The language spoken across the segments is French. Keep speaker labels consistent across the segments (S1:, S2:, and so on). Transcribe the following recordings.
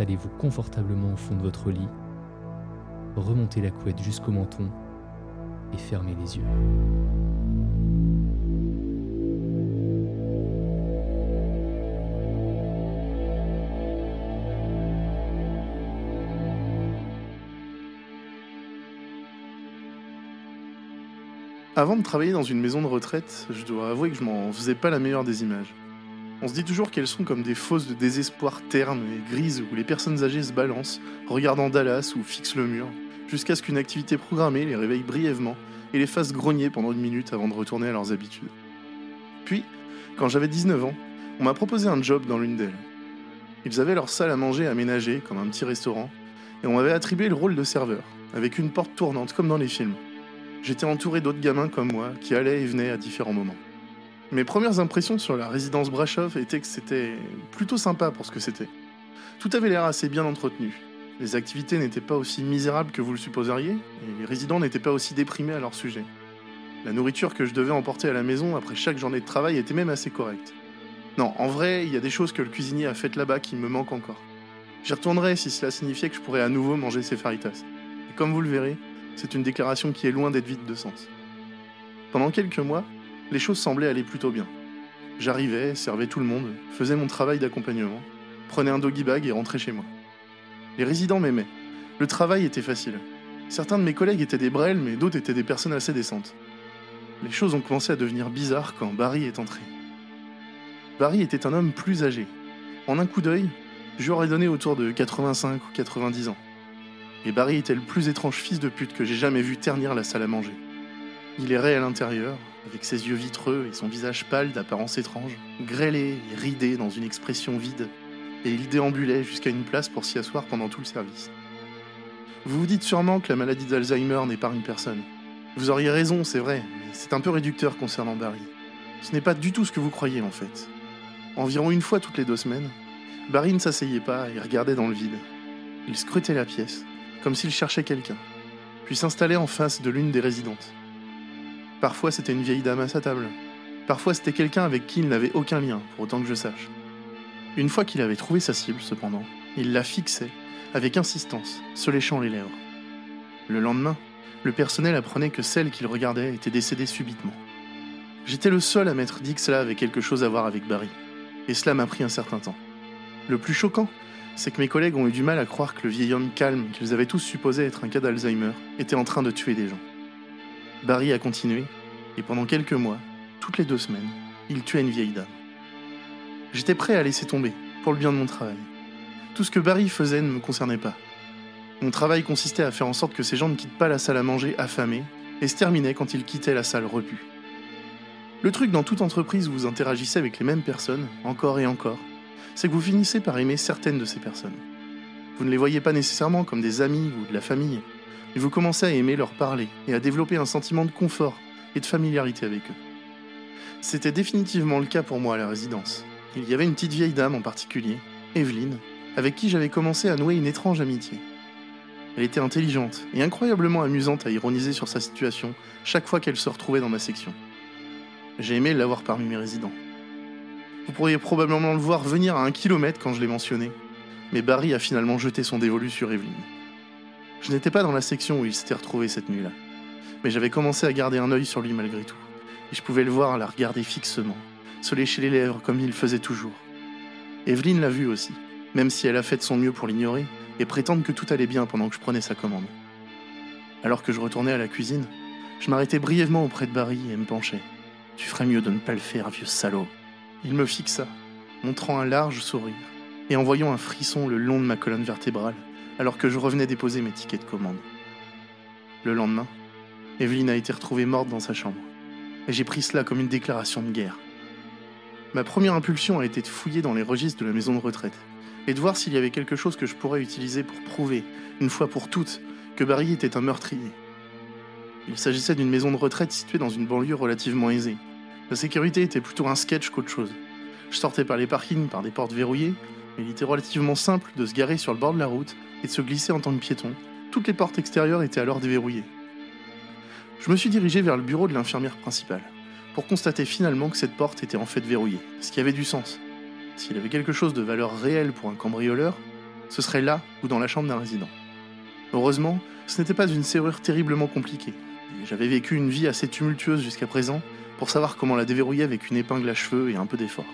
S1: Installez-vous confortablement au fond de votre lit, remontez la couette jusqu'au menton et fermez les yeux.
S2: Avant de travailler dans une maison de retraite, je dois avouer que je m'en faisais pas la meilleure des images. On se dit toujours qu'elles sont comme des fosses de désespoir ternes et grises où les personnes âgées se balancent, regardant Dallas ou fixent le mur, jusqu'à ce qu'une activité programmée les réveille brièvement et les fasse grogner pendant une minute avant de retourner à leurs habitudes. Puis, quand j'avais 19 ans, on m'a proposé un job dans l'une d'elles. Ils avaient leur salle à manger aménagée comme un petit restaurant, et on m'avait attribué le rôle de serveur, avec une porte tournante comme dans les films. J'étais entouré d'autres gamins comme moi qui allaient et venaient à différents moments. Mes premières impressions sur la résidence Brashov étaient que c'était plutôt sympa pour ce que c'était. Tout avait l'air assez bien entretenu. Les activités n'étaient pas aussi misérables que vous le supposeriez, et les résidents n'étaient pas aussi déprimés à leur sujet. La nourriture que je devais emporter à la maison après chaque journée de travail était même assez correcte. Non, en vrai, il y a des choses que le cuisinier a faites là-bas qui me manquent encore. J'y retournerai si cela signifiait que je pourrais à nouveau manger ces faritas. Et comme vous le verrez, c'est une déclaration qui est loin d'être vide de sens. Pendant quelques mois, les choses semblaient aller plutôt bien. J'arrivais, servais tout le monde, faisais mon travail d'accompagnement, prenais un doggy bag et rentrais chez moi. Les résidents m'aimaient. Le travail était facile. Certains de mes collègues étaient des brels, mais d'autres étaient des personnes assez décentes. Les choses ont commencé à devenir bizarres quand Barry est entré. Barry était un homme plus âgé. En un coup d'œil, je lui aurais donné autour de 85 ou 90 ans. Et Barry était le plus étrange fils de pute que j'ai jamais vu ternir la salle à manger. Il errait à l'intérieur, avec ses yeux vitreux et son visage pâle d'apparence étrange, grêlé et ridé dans une expression vide, et il déambulait jusqu'à une place pour s'y asseoir pendant tout le service. Vous vous dites sûrement que la maladie d'Alzheimer n'est pas une personne. Vous auriez raison, c'est vrai, mais c'est un peu réducteur concernant Barry. Ce n'est pas du tout ce que vous croyez en fait. Environ une fois toutes les deux semaines, Barry ne s'asseyait pas et regardait dans le vide. Il scrutait la pièce, comme s'il cherchait quelqu'un, puis s'installait en face de l'une des résidentes. Parfois c'était une vieille dame à sa table, parfois c'était quelqu'un avec qui il n'avait aucun lien, pour autant que je sache. Une fois qu'il avait trouvé sa cible, cependant, il la fixait, avec insistance, se léchant les lèvres. Le lendemain, le personnel apprenait que celle qu'il regardait était décédée subitement. J'étais le seul à m'être dit que cela avait quelque chose à voir avec Barry, et cela m'a pris un certain temps. Le plus choquant, c'est que mes collègues ont eu du mal à croire que le vieil homme calme qu'ils avaient tous supposé être un cas d'Alzheimer était en train de tuer des gens. Barry a continué, et pendant quelques mois, toutes les deux semaines, il tuait une vieille dame. J'étais prêt à laisser tomber, pour le bien de mon travail. Tout ce que Barry faisait ne me concernait pas. Mon travail consistait à faire en sorte que ces gens ne quittent pas la salle à manger affamés, et se terminait quand ils quittaient la salle repue. Le truc dans toute entreprise où vous interagissez avec les mêmes personnes, encore et encore, c'est que vous finissez par aimer certaines de ces personnes. Vous ne les voyez pas nécessairement comme des amis ou de la famille, mais vous commencez à aimer leur parler et à développer un sentiment de confort et de familiarité avec eux. C'était définitivement le cas pour moi à la résidence. Il y avait une petite vieille dame en particulier, Evelyne, avec qui j'avais commencé à nouer une étrange amitié. Elle était intelligente et incroyablement amusante à ironiser sur sa situation chaque fois qu'elle se retrouvait dans ma section. J'ai aimé l'avoir parmi mes résidents. Vous pourriez probablement le voir venir à un kilomètre quand je l'ai mentionné, mais Barry a finalement jeté son dévolu sur Evelyn. Je n'étais pas dans la section où il s'était retrouvé cette nuit-là, mais j'avais commencé à garder un œil sur lui malgré tout, et je pouvais le voir la regarder fixement, se lécher les lèvres comme il faisait toujours. Evelyn l'a vu aussi, même si elle a fait de son mieux pour l'ignorer et prétendre que tout allait bien pendant que je prenais sa commande. Alors que je retournais à la cuisine, je m'arrêtais brièvement auprès de Barry et me penchais. Tu ferais mieux de ne pas le faire, vieux salaud. Il me fixa, montrant un large sourire et en voyant un frisson le long de ma colonne vertébrale, alors que je revenais déposer mes tickets de commande. Le lendemain, Evelyne a été retrouvée morte dans sa chambre, et j'ai pris cela comme une déclaration de guerre. Ma première impulsion a été de fouiller dans les registres de la maison de retraite, et de voir s'il y avait quelque chose que je pourrais utiliser pour prouver, une fois pour toutes, que Barry était un meurtrier. Il s'agissait d'une maison de retraite située dans une banlieue relativement aisée. La sécurité était plutôt un sketch qu'autre chose. Je sortais par les parkings par des portes verrouillées, il était relativement simple de se garer sur le bord de la route et de se glisser en tant que piéton. Toutes les portes extérieures étaient alors déverrouillées. Je me suis dirigé vers le bureau de l'infirmière principale, pour constater finalement que cette porte était en fait verrouillée, ce qui avait du sens. S'il avait quelque chose de valeur réelle pour un cambrioleur, ce serait là ou dans la chambre d'un résident. Heureusement, ce n'était pas une serrure terriblement compliquée. J'avais vécu une vie assez tumultueuse jusqu'à présent pour savoir comment la déverrouiller avec une épingle à cheveux et un peu d'effort.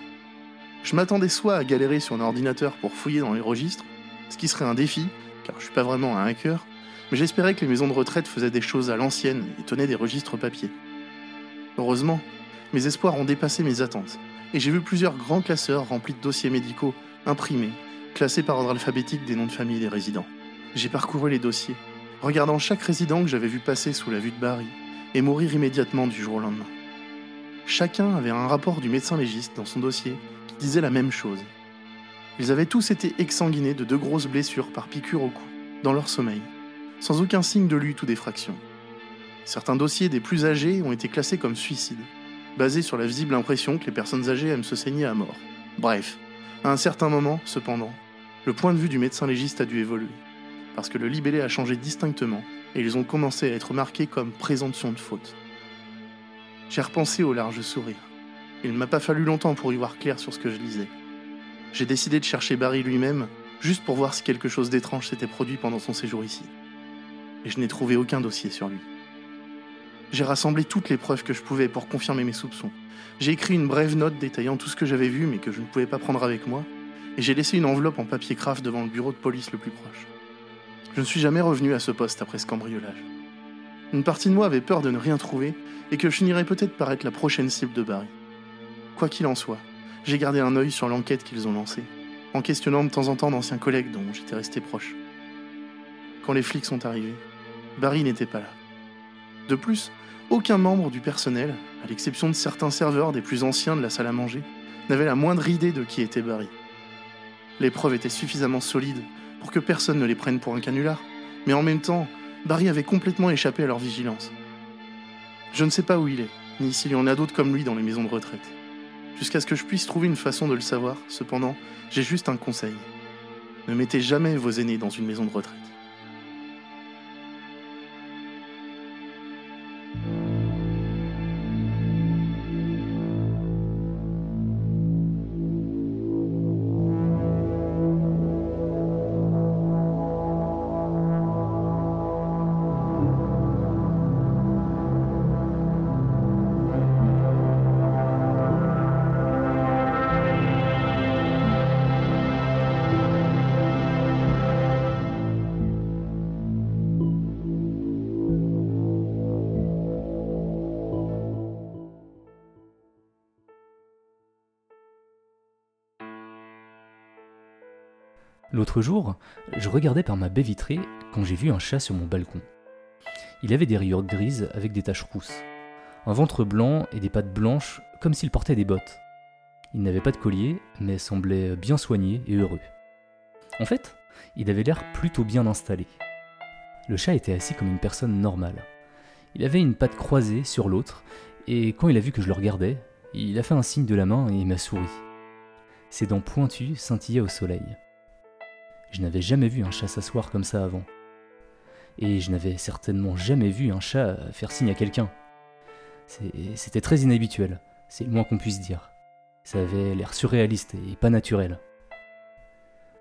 S2: Je m'attendais soit à galérer sur un ordinateur pour fouiller dans les registres, ce qui serait un défi, car je suis pas vraiment un hacker, mais j'espérais que les maisons de retraite faisaient des choses à l'ancienne et tenaient des registres papier. Heureusement, mes espoirs ont dépassé mes attentes, et j'ai vu plusieurs grands classeurs remplis de dossiers médicaux, imprimés, classés par ordre alphabétique des noms de famille des résidents. J'ai parcouru les dossiers, regardant chaque résident que j'avais vu passer sous la vue de Barry, et mourir immédiatement du jour au lendemain. Chacun avait un rapport du médecin légiste dans son dossier qui disait la même chose. Ils avaient tous été exsanguinés de deux grosses blessures par piqûre au cou, dans leur sommeil, sans aucun signe de lutte ou d'effraction. Certains dossiers des plus âgés ont été classés comme suicides, basés sur la visible impression que les personnes âgées aiment se saigner à mort. Bref, à un certain moment, cependant, le point de vue du médecin légiste a dû évoluer, parce que le libellé a changé distinctement et ils ont commencé à être marqués comme présomption de faute. J'ai repensé au large sourire. Il ne m'a pas fallu longtemps pour y voir clair sur ce que je lisais. J'ai décidé de chercher Barry lui-même, juste pour voir si quelque chose d'étrange s'était produit pendant son séjour ici. Et je n'ai trouvé aucun dossier sur lui. J'ai rassemblé toutes les preuves que je pouvais pour confirmer mes soupçons. J'ai écrit une brève note détaillant tout ce que j'avais vu mais que je ne pouvais pas prendre avec moi, et j'ai laissé une enveloppe en papier craft devant le bureau de police le plus proche. Je ne suis jamais revenu à ce poste après ce cambriolage. Une partie de moi avait peur de ne rien trouver et que je finirais peut-être par être la prochaine cible de Barry. Quoi qu'il en soit, j'ai gardé un œil sur l'enquête qu'ils ont lancée, en questionnant de temps en temps d'anciens collègues dont j'étais resté proche. Quand les flics sont arrivés, Barry n'était pas là. De plus, aucun membre du personnel, à l'exception de certains serveurs des plus anciens de la salle à manger, n'avait la moindre idée de qui était Barry. Les preuves étaient suffisamment solides pour que personne ne les prenne pour un canular, mais en même temps, Barry avait complètement échappé à leur vigilance. Je ne sais pas où il est, ni s'il y en a d'autres comme lui dans les maisons de retraite. Jusqu'à ce que je puisse trouver une façon de le savoir, cependant, j'ai juste un conseil. Ne mettez jamais vos aînés dans une maison de retraite.
S1: Jour, je regardais par ma baie vitrée quand j'ai vu un chat sur mon balcon. Il avait des rayures grises avec des taches rousses, un ventre blanc et des pattes blanches comme s'il portait des bottes. Il n'avait pas de collier, mais semblait bien soigné et heureux. En fait, il avait l'air plutôt bien installé. Le chat était assis comme une personne normale. Il avait une patte croisée sur l'autre, et quand il a vu que je le regardais, il a fait un signe de la main et m'a souri. Ses dents pointues scintillaient au soleil. Je n'avais jamais vu un chat s'asseoir comme ça avant. Et je n'avais certainement jamais vu un chat faire signe à quelqu'un. C'était très inhabituel, c'est le moins qu'on puisse dire. Ça avait l'air surréaliste et pas naturel.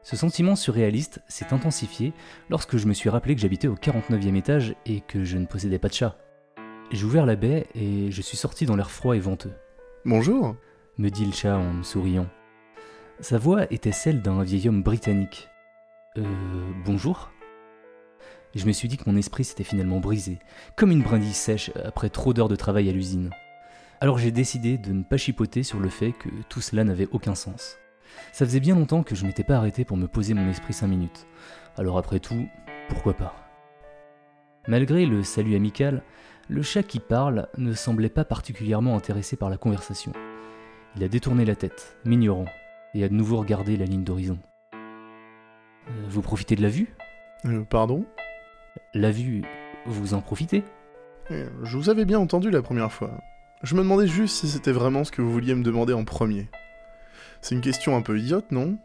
S1: Ce sentiment surréaliste s'est intensifié lorsque je me suis rappelé que j'habitais au 49e étage et que je ne possédais pas de chat. J'ai ouvert la baie et je suis sorti dans l'air froid et venteux,
S2: Bonjour.
S1: me dit le chat en me souriant. Sa voix était celle d'un vieil homme britannique. Euh, bonjour je me suis dit que mon esprit s'était finalement brisé, comme une brindille sèche après trop d'heures de travail à l'usine. Alors j'ai décidé de ne pas chipoter sur le fait que tout cela n'avait aucun sens. Ça faisait bien longtemps que je m'étais pas arrêté pour me poser mon esprit cinq minutes. Alors après tout, pourquoi pas? Malgré le salut amical, le chat qui parle ne semblait pas particulièrement intéressé par la conversation. Il a détourné la tête, m'ignorant, et a de nouveau regardé la ligne d'horizon. Euh, vous profitez de la vue?
S2: Euh, pardon?
S1: La vue, vous en profitez?
S2: Euh, Je vous avais bien entendu la première fois. Je me demandais juste si c'était vraiment ce que vous vouliez me demander en premier. C'est une question un peu idiote, non?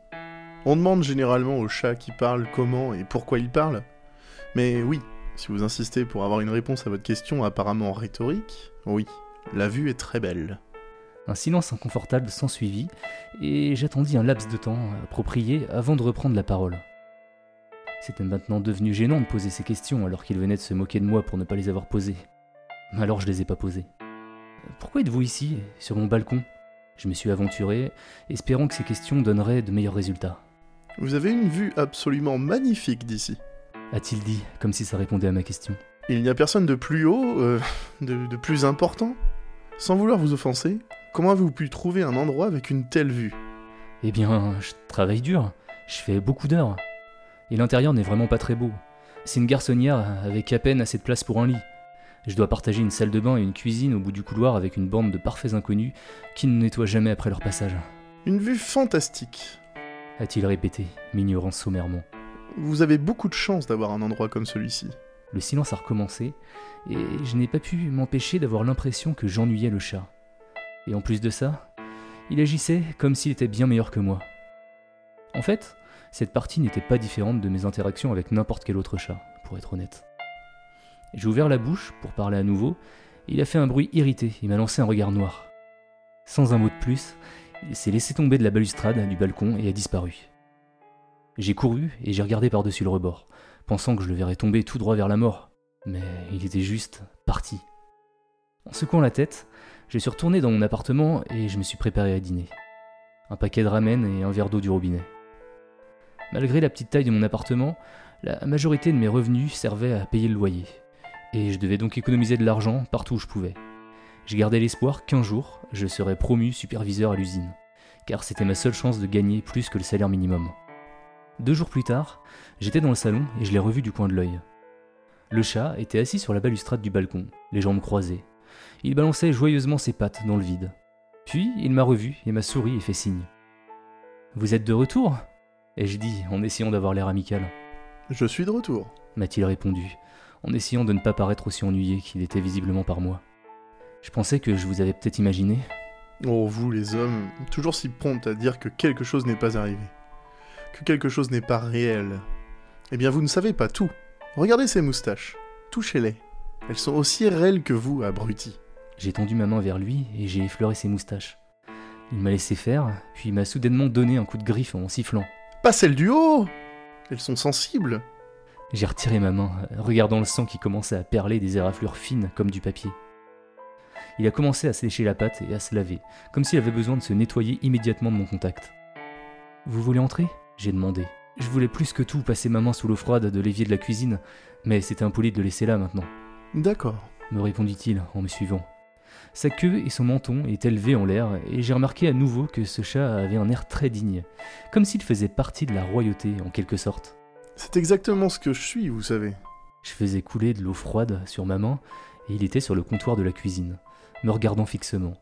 S2: On demande généralement au chat qui parle comment et pourquoi il parle. Mais oui, si vous insistez pour avoir une réponse à votre question apparemment rhétorique, oui, la vue est très belle.
S1: Un silence inconfortable s'ensuivit, et j'attendis un laps de temps approprié avant de reprendre la parole. C'était maintenant devenu gênant de poser ces questions alors qu'il venait de se moquer de moi pour ne pas les avoir posées. Alors je les ai pas posées. Pourquoi êtes-vous ici, sur mon balcon? Je me suis aventuré, espérant que ces questions donneraient de meilleurs résultats.
S2: Vous avez une vue absolument magnifique d'ici.
S1: A-t-il dit, comme si ça répondait à ma question.
S2: Il n'y a personne de plus haut, euh, de, de plus important? Sans vouloir vous offenser, comment avez-vous pu trouver un endroit avec une telle vue?
S1: Eh bien, je travaille dur, je fais beaucoup d'heures. Et l'intérieur n'est vraiment pas très beau. C'est une garçonnière avec à peine assez de place pour un lit. Je dois partager une salle de bain et une cuisine au bout du couloir avec une bande de parfaits inconnus qui ne nettoient jamais après leur passage.
S2: Une vue fantastique.
S1: A-t-il répété, m'ignorant sommairement.
S2: Vous avez beaucoup de chance d'avoir un endroit comme celui-ci.
S1: Le silence a recommencé, et je n'ai pas pu m'empêcher d'avoir l'impression que j'ennuyais le chat. Et en plus de ça, il agissait comme s'il était bien meilleur que moi. En fait, cette partie n'était pas différente de mes interactions avec n'importe quel autre chat, pour être honnête. J'ai ouvert la bouche pour parler à nouveau, et il a fait un bruit irrité et m'a lancé un regard noir. Sans un mot de plus, il s'est laissé tomber de la balustrade du balcon et a disparu. J'ai couru et j'ai regardé par-dessus le rebord, pensant que je le verrais tomber tout droit vers la mort, mais il était juste parti. En secouant la tête, je suis retourné dans mon appartement et je me suis préparé à dîner. Un paquet de ramen et un verre d'eau du robinet. Malgré la petite taille de mon appartement, la majorité de mes revenus servaient à payer le loyer, et je devais donc économiser de l'argent partout où je pouvais. Je gardais l'espoir qu'un jour, je serais promu superviseur à l'usine, car c'était ma seule chance de gagner plus que le salaire minimum. Deux jours plus tard, j'étais dans le salon et je l'ai revu du coin de l'œil. Le chat était assis sur la balustrade du balcon, les jambes croisées. Il balançait joyeusement ses pattes dans le vide. Puis il m'a revu et m'a souri et fait signe. Vous êtes de retour? Ai-je dit en essayant d'avoir l'air amical.
S2: Je suis de retour.
S1: m'a-t-il répondu, en essayant de ne pas paraître aussi ennuyé qu'il était visiblement par moi. Je pensais que je vous avais peut-être imaginé.
S2: Oh, vous les hommes, toujours si promptes à dire que quelque chose n'est pas arrivé. Que quelque chose n'est pas réel. Eh bien, vous ne savez pas tout. Regardez ces moustaches. Touchez-les. Elles sont aussi réelles que vous, abruti.
S1: J'ai tendu ma main vers lui et j'ai effleuré ses moustaches. Il m'a laissé faire, puis il m'a soudainement donné un coup de griffe en sifflant.
S2: Pas celles du haut Elles sont sensibles.
S1: J'ai retiré ma main, regardant le sang qui commençait à perler des éraflures fines comme du papier. Il a commencé à se lécher la patte et à se laver, comme s'il avait besoin de se nettoyer immédiatement de mon contact. Vous voulez entrer? J'ai demandé. Je voulais plus que tout passer ma main sous l'eau froide de l'évier de la cuisine, mais c'était impoli de le laisser là maintenant,
S2: D'accord.
S1: me répondit-il en me suivant. Sa queue et son menton étaient élevés en l'air, et j'ai remarqué à nouveau que ce chat avait un air très digne, comme s'il faisait partie de la royauté en quelque sorte.
S2: C'est exactement ce que je suis, vous savez.
S1: Je faisais couler de l'eau froide sur ma main, et il était sur le comptoir de la cuisine, me regardant fixement.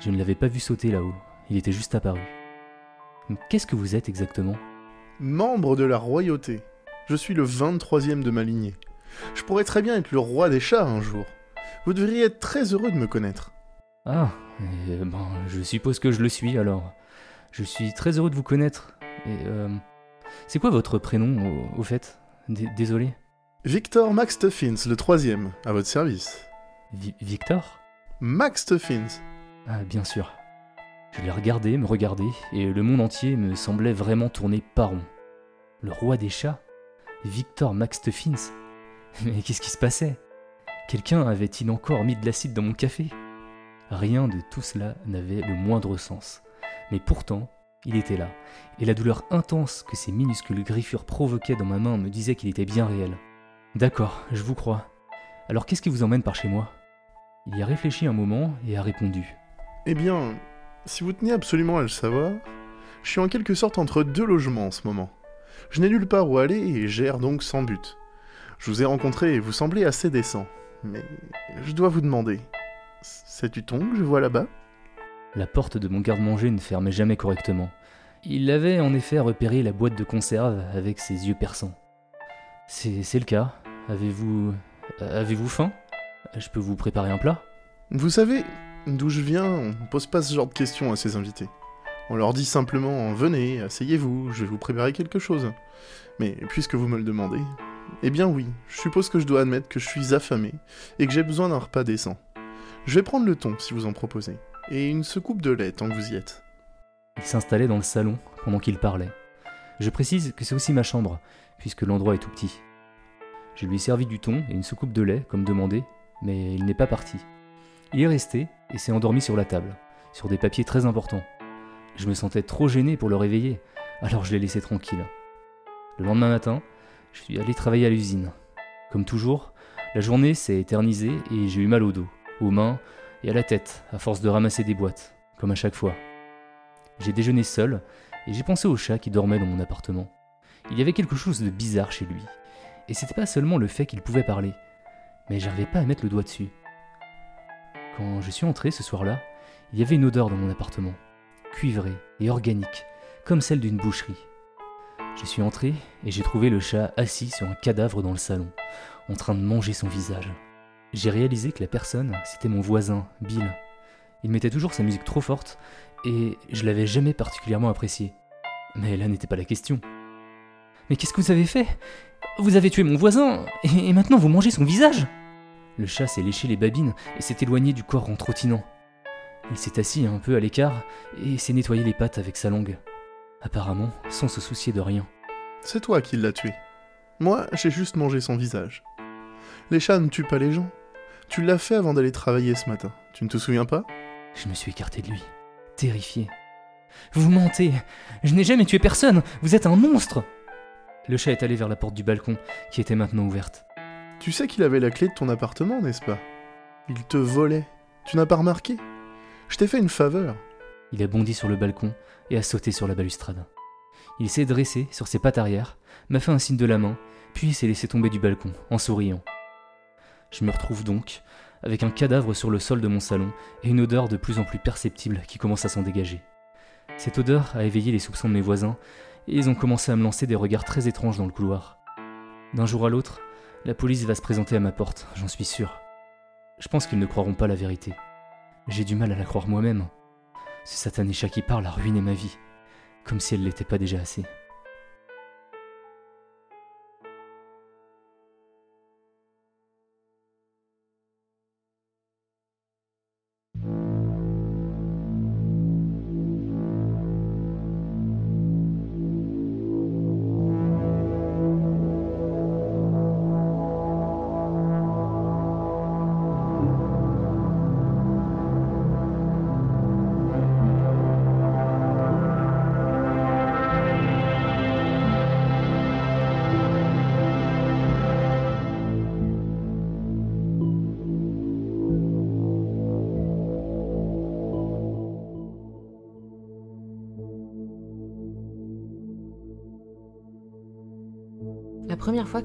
S1: Je ne l'avais pas vu sauter là-haut, il était juste apparu. Qu'est-ce que vous êtes exactement?
S2: Membre de la royauté. Je suis le 23e de ma lignée. Je pourrais très bien être le roi des chats un jour. Vous devriez être très heureux de me connaître.
S1: Ah, eh ben, je suppose que je le suis alors. Je suis très heureux de vous connaître. Et euh, c'est quoi votre prénom au, au fait? D- Désolé.
S2: Victor Max Tuffins, le troisième, à votre service.
S1: Vi- Victor?
S2: Max Tuffins.
S1: Ah, bien sûr. Je l'ai regardé, me regardé, et le monde entier me semblait vraiment tourner par rond. Le roi des chats? Victor Max Stuffins Mais qu'est-ce qui se passait? Quelqu'un avait-il encore mis de l'acide dans mon café? Rien de tout cela n'avait le moindre sens. Mais pourtant, il était là, et la douleur intense que ces minuscules griffures provoquaient dans ma main me disait qu'il était bien réel. D'accord, je vous crois. Alors qu'est-ce qui vous emmène par chez moi? Il y a réfléchi un moment et a répondu.
S2: Eh bien, si vous tenez absolument à le savoir, je suis en quelque sorte entre deux logements en ce moment. Je n'ai nulle part où aller et j'erre donc sans but. Je vous ai rencontré et vous semblez assez décent. Mais je dois vous demander, c'est du ton que je vois là-bas?
S1: La porte de mon garde-manger ne fermait jamais correctement. Il avait en effet repéré la boîte de conserve avec ses yeux perçants. C'est c'est le cas. Avez-vous. Avez-vous faim? Je peux vous préparer un plat?
S2: Vous savez, d'où je viens, on ne pose pas ce genre de questions à ses invités. On leur dit simplement Venez, asseyez-vous, je vais vous préparer quelque chose. Mais puisque vous me le demandez, eh bien oui, je suppose que je dois admettre que je suis affamé et que j'ai besoin d'un repas décent. Je vais prendre le thon si vous en proposez, et une secoupe de lait tant que vous y êtes.
S1: Il s'installait dans le salon pendant qu'il parlait. Je précise que c'est aussi ma chambre, puisque l'endroit est tout petit. Je lui ai servi du thon et une soucoupe de lait, comme demandé, mais il n'est pas parti. Il est resté et s'est endormi sur la table, sur des papiers très importants. Je me sentais trop gêné pour le réveiller, alors je l'ai laissé tranquille. Le lendemain matin, je suis allé travailler à l'usine. Comme toujours, la journée s'est éternisée et j'ai eu mal au dos, aux mains et à la tête, à force de ramasser des boîtes, comme à chaque fois. J'ai déjeuné seul et j'ai pensé au chat qui dormait dans mon appartement. Il y avait quelque chose de bizarre chez lui. Et c'était pas seulement le fait qu'il pouvait parler, mais j'arrivais pas à mettre le doigt dessus. Quand je suis entré ce soir-là, il y avait une odeur dans mon appartement, cuivrée et organique, comme celle d'une boucherie. Je suis entré et j'ai trouvé le chat assis sur un cadavre dans le salon, en train de manger son visage. J'ai réalisé que la personne, c'était mon voisin, Bill. Il mettait toujours sa musique trop forte et je l'avais jamais particulièrement apprécié. Mais là n'était pas la question. Mais qu'est-ce que vous avez fait? Vous avez tué mon voisin et maintenant vous mangez son visage Le chat s'est léché les babines et s'est éloigné du corps en trottinant. Il s'est assis un peu à l'écart et s'est nettoyé les pattes avec sa langue. Apparemment, sans se soucier de rien.
S2: C'est toi qui l'as tué. Moi, j'ai juste mangé son visage. Les chats ne tuent pas les gens. Tu l'as fait avant d'aller travailler ce matin. Tu ne te souviens pas?
S1: Je me suis écarté de lui, terrifié. Vous mentez Je n'ai jamais tué personne Vous êtes un monstre Le chat est allé vers la porte du balcon, qui était maintenant ouverte.
S2: Tu sais qu'il avait la clé de ton appartement, n'est-ce pas? Il te volait. Tu n'as pas remarqué? Je t'ai fait une faveur.
S1: Il a bondi sur le balcon et a sauté sur la balustrade. Il s'est dressé sur ses pattes arrière, m'a fait un signe de la main, puis s'est laissé tomber du balcon, en souriant. Je me retrouve donc avec un cadavre sur le sol de mon salon et une odeur de plus en plus perceptible qui commence à s'en dégager. Cette odeur a éveillé les soupçons de mes voisins et ils ont commencé à me lancer des regards très étranges dans le couloir. D'un jour à l'autre, la police va se présenter à ma porte, j'en suis sûr. Je pense qu'ils ne croiront pas la vérité. J'ai du mal à la croire moi-même. Ce satané chat qui parle a ruiné ma vie, comme si elle l'était pas déjà assez.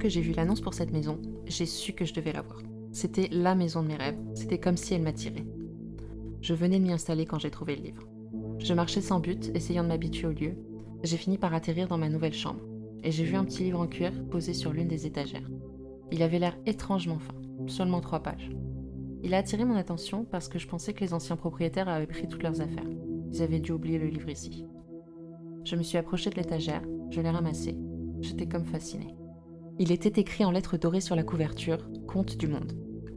S3: J'ai vu l'annonce pour cette maison, j'ai su que je devais la voir. C'était la maison de mes rêves, c'était comme si elle m'attirait. Je venais de m'y installer quand j'ai trouvé le livre. Je marchais sans but, essayant de m'habituer au lieu. J'ai fini par atterrir dans ma nouvelle chambre, et j'ai vu un petit livre en cuir posé sur l'une des étagères. Il avait l'air étrangement fin, seulement trois pages. Il a attiré mon attention parce que je pensais que les anciens propriétaires avaient pris toutes leurs affaires. Ils avaient dû oublier le livre ici. Je me suis approchée de l'étagère, je l'ai ramassé. J'étais comme fascinée. Il était écrit en lettres dorées sur la couverture Conte du monde.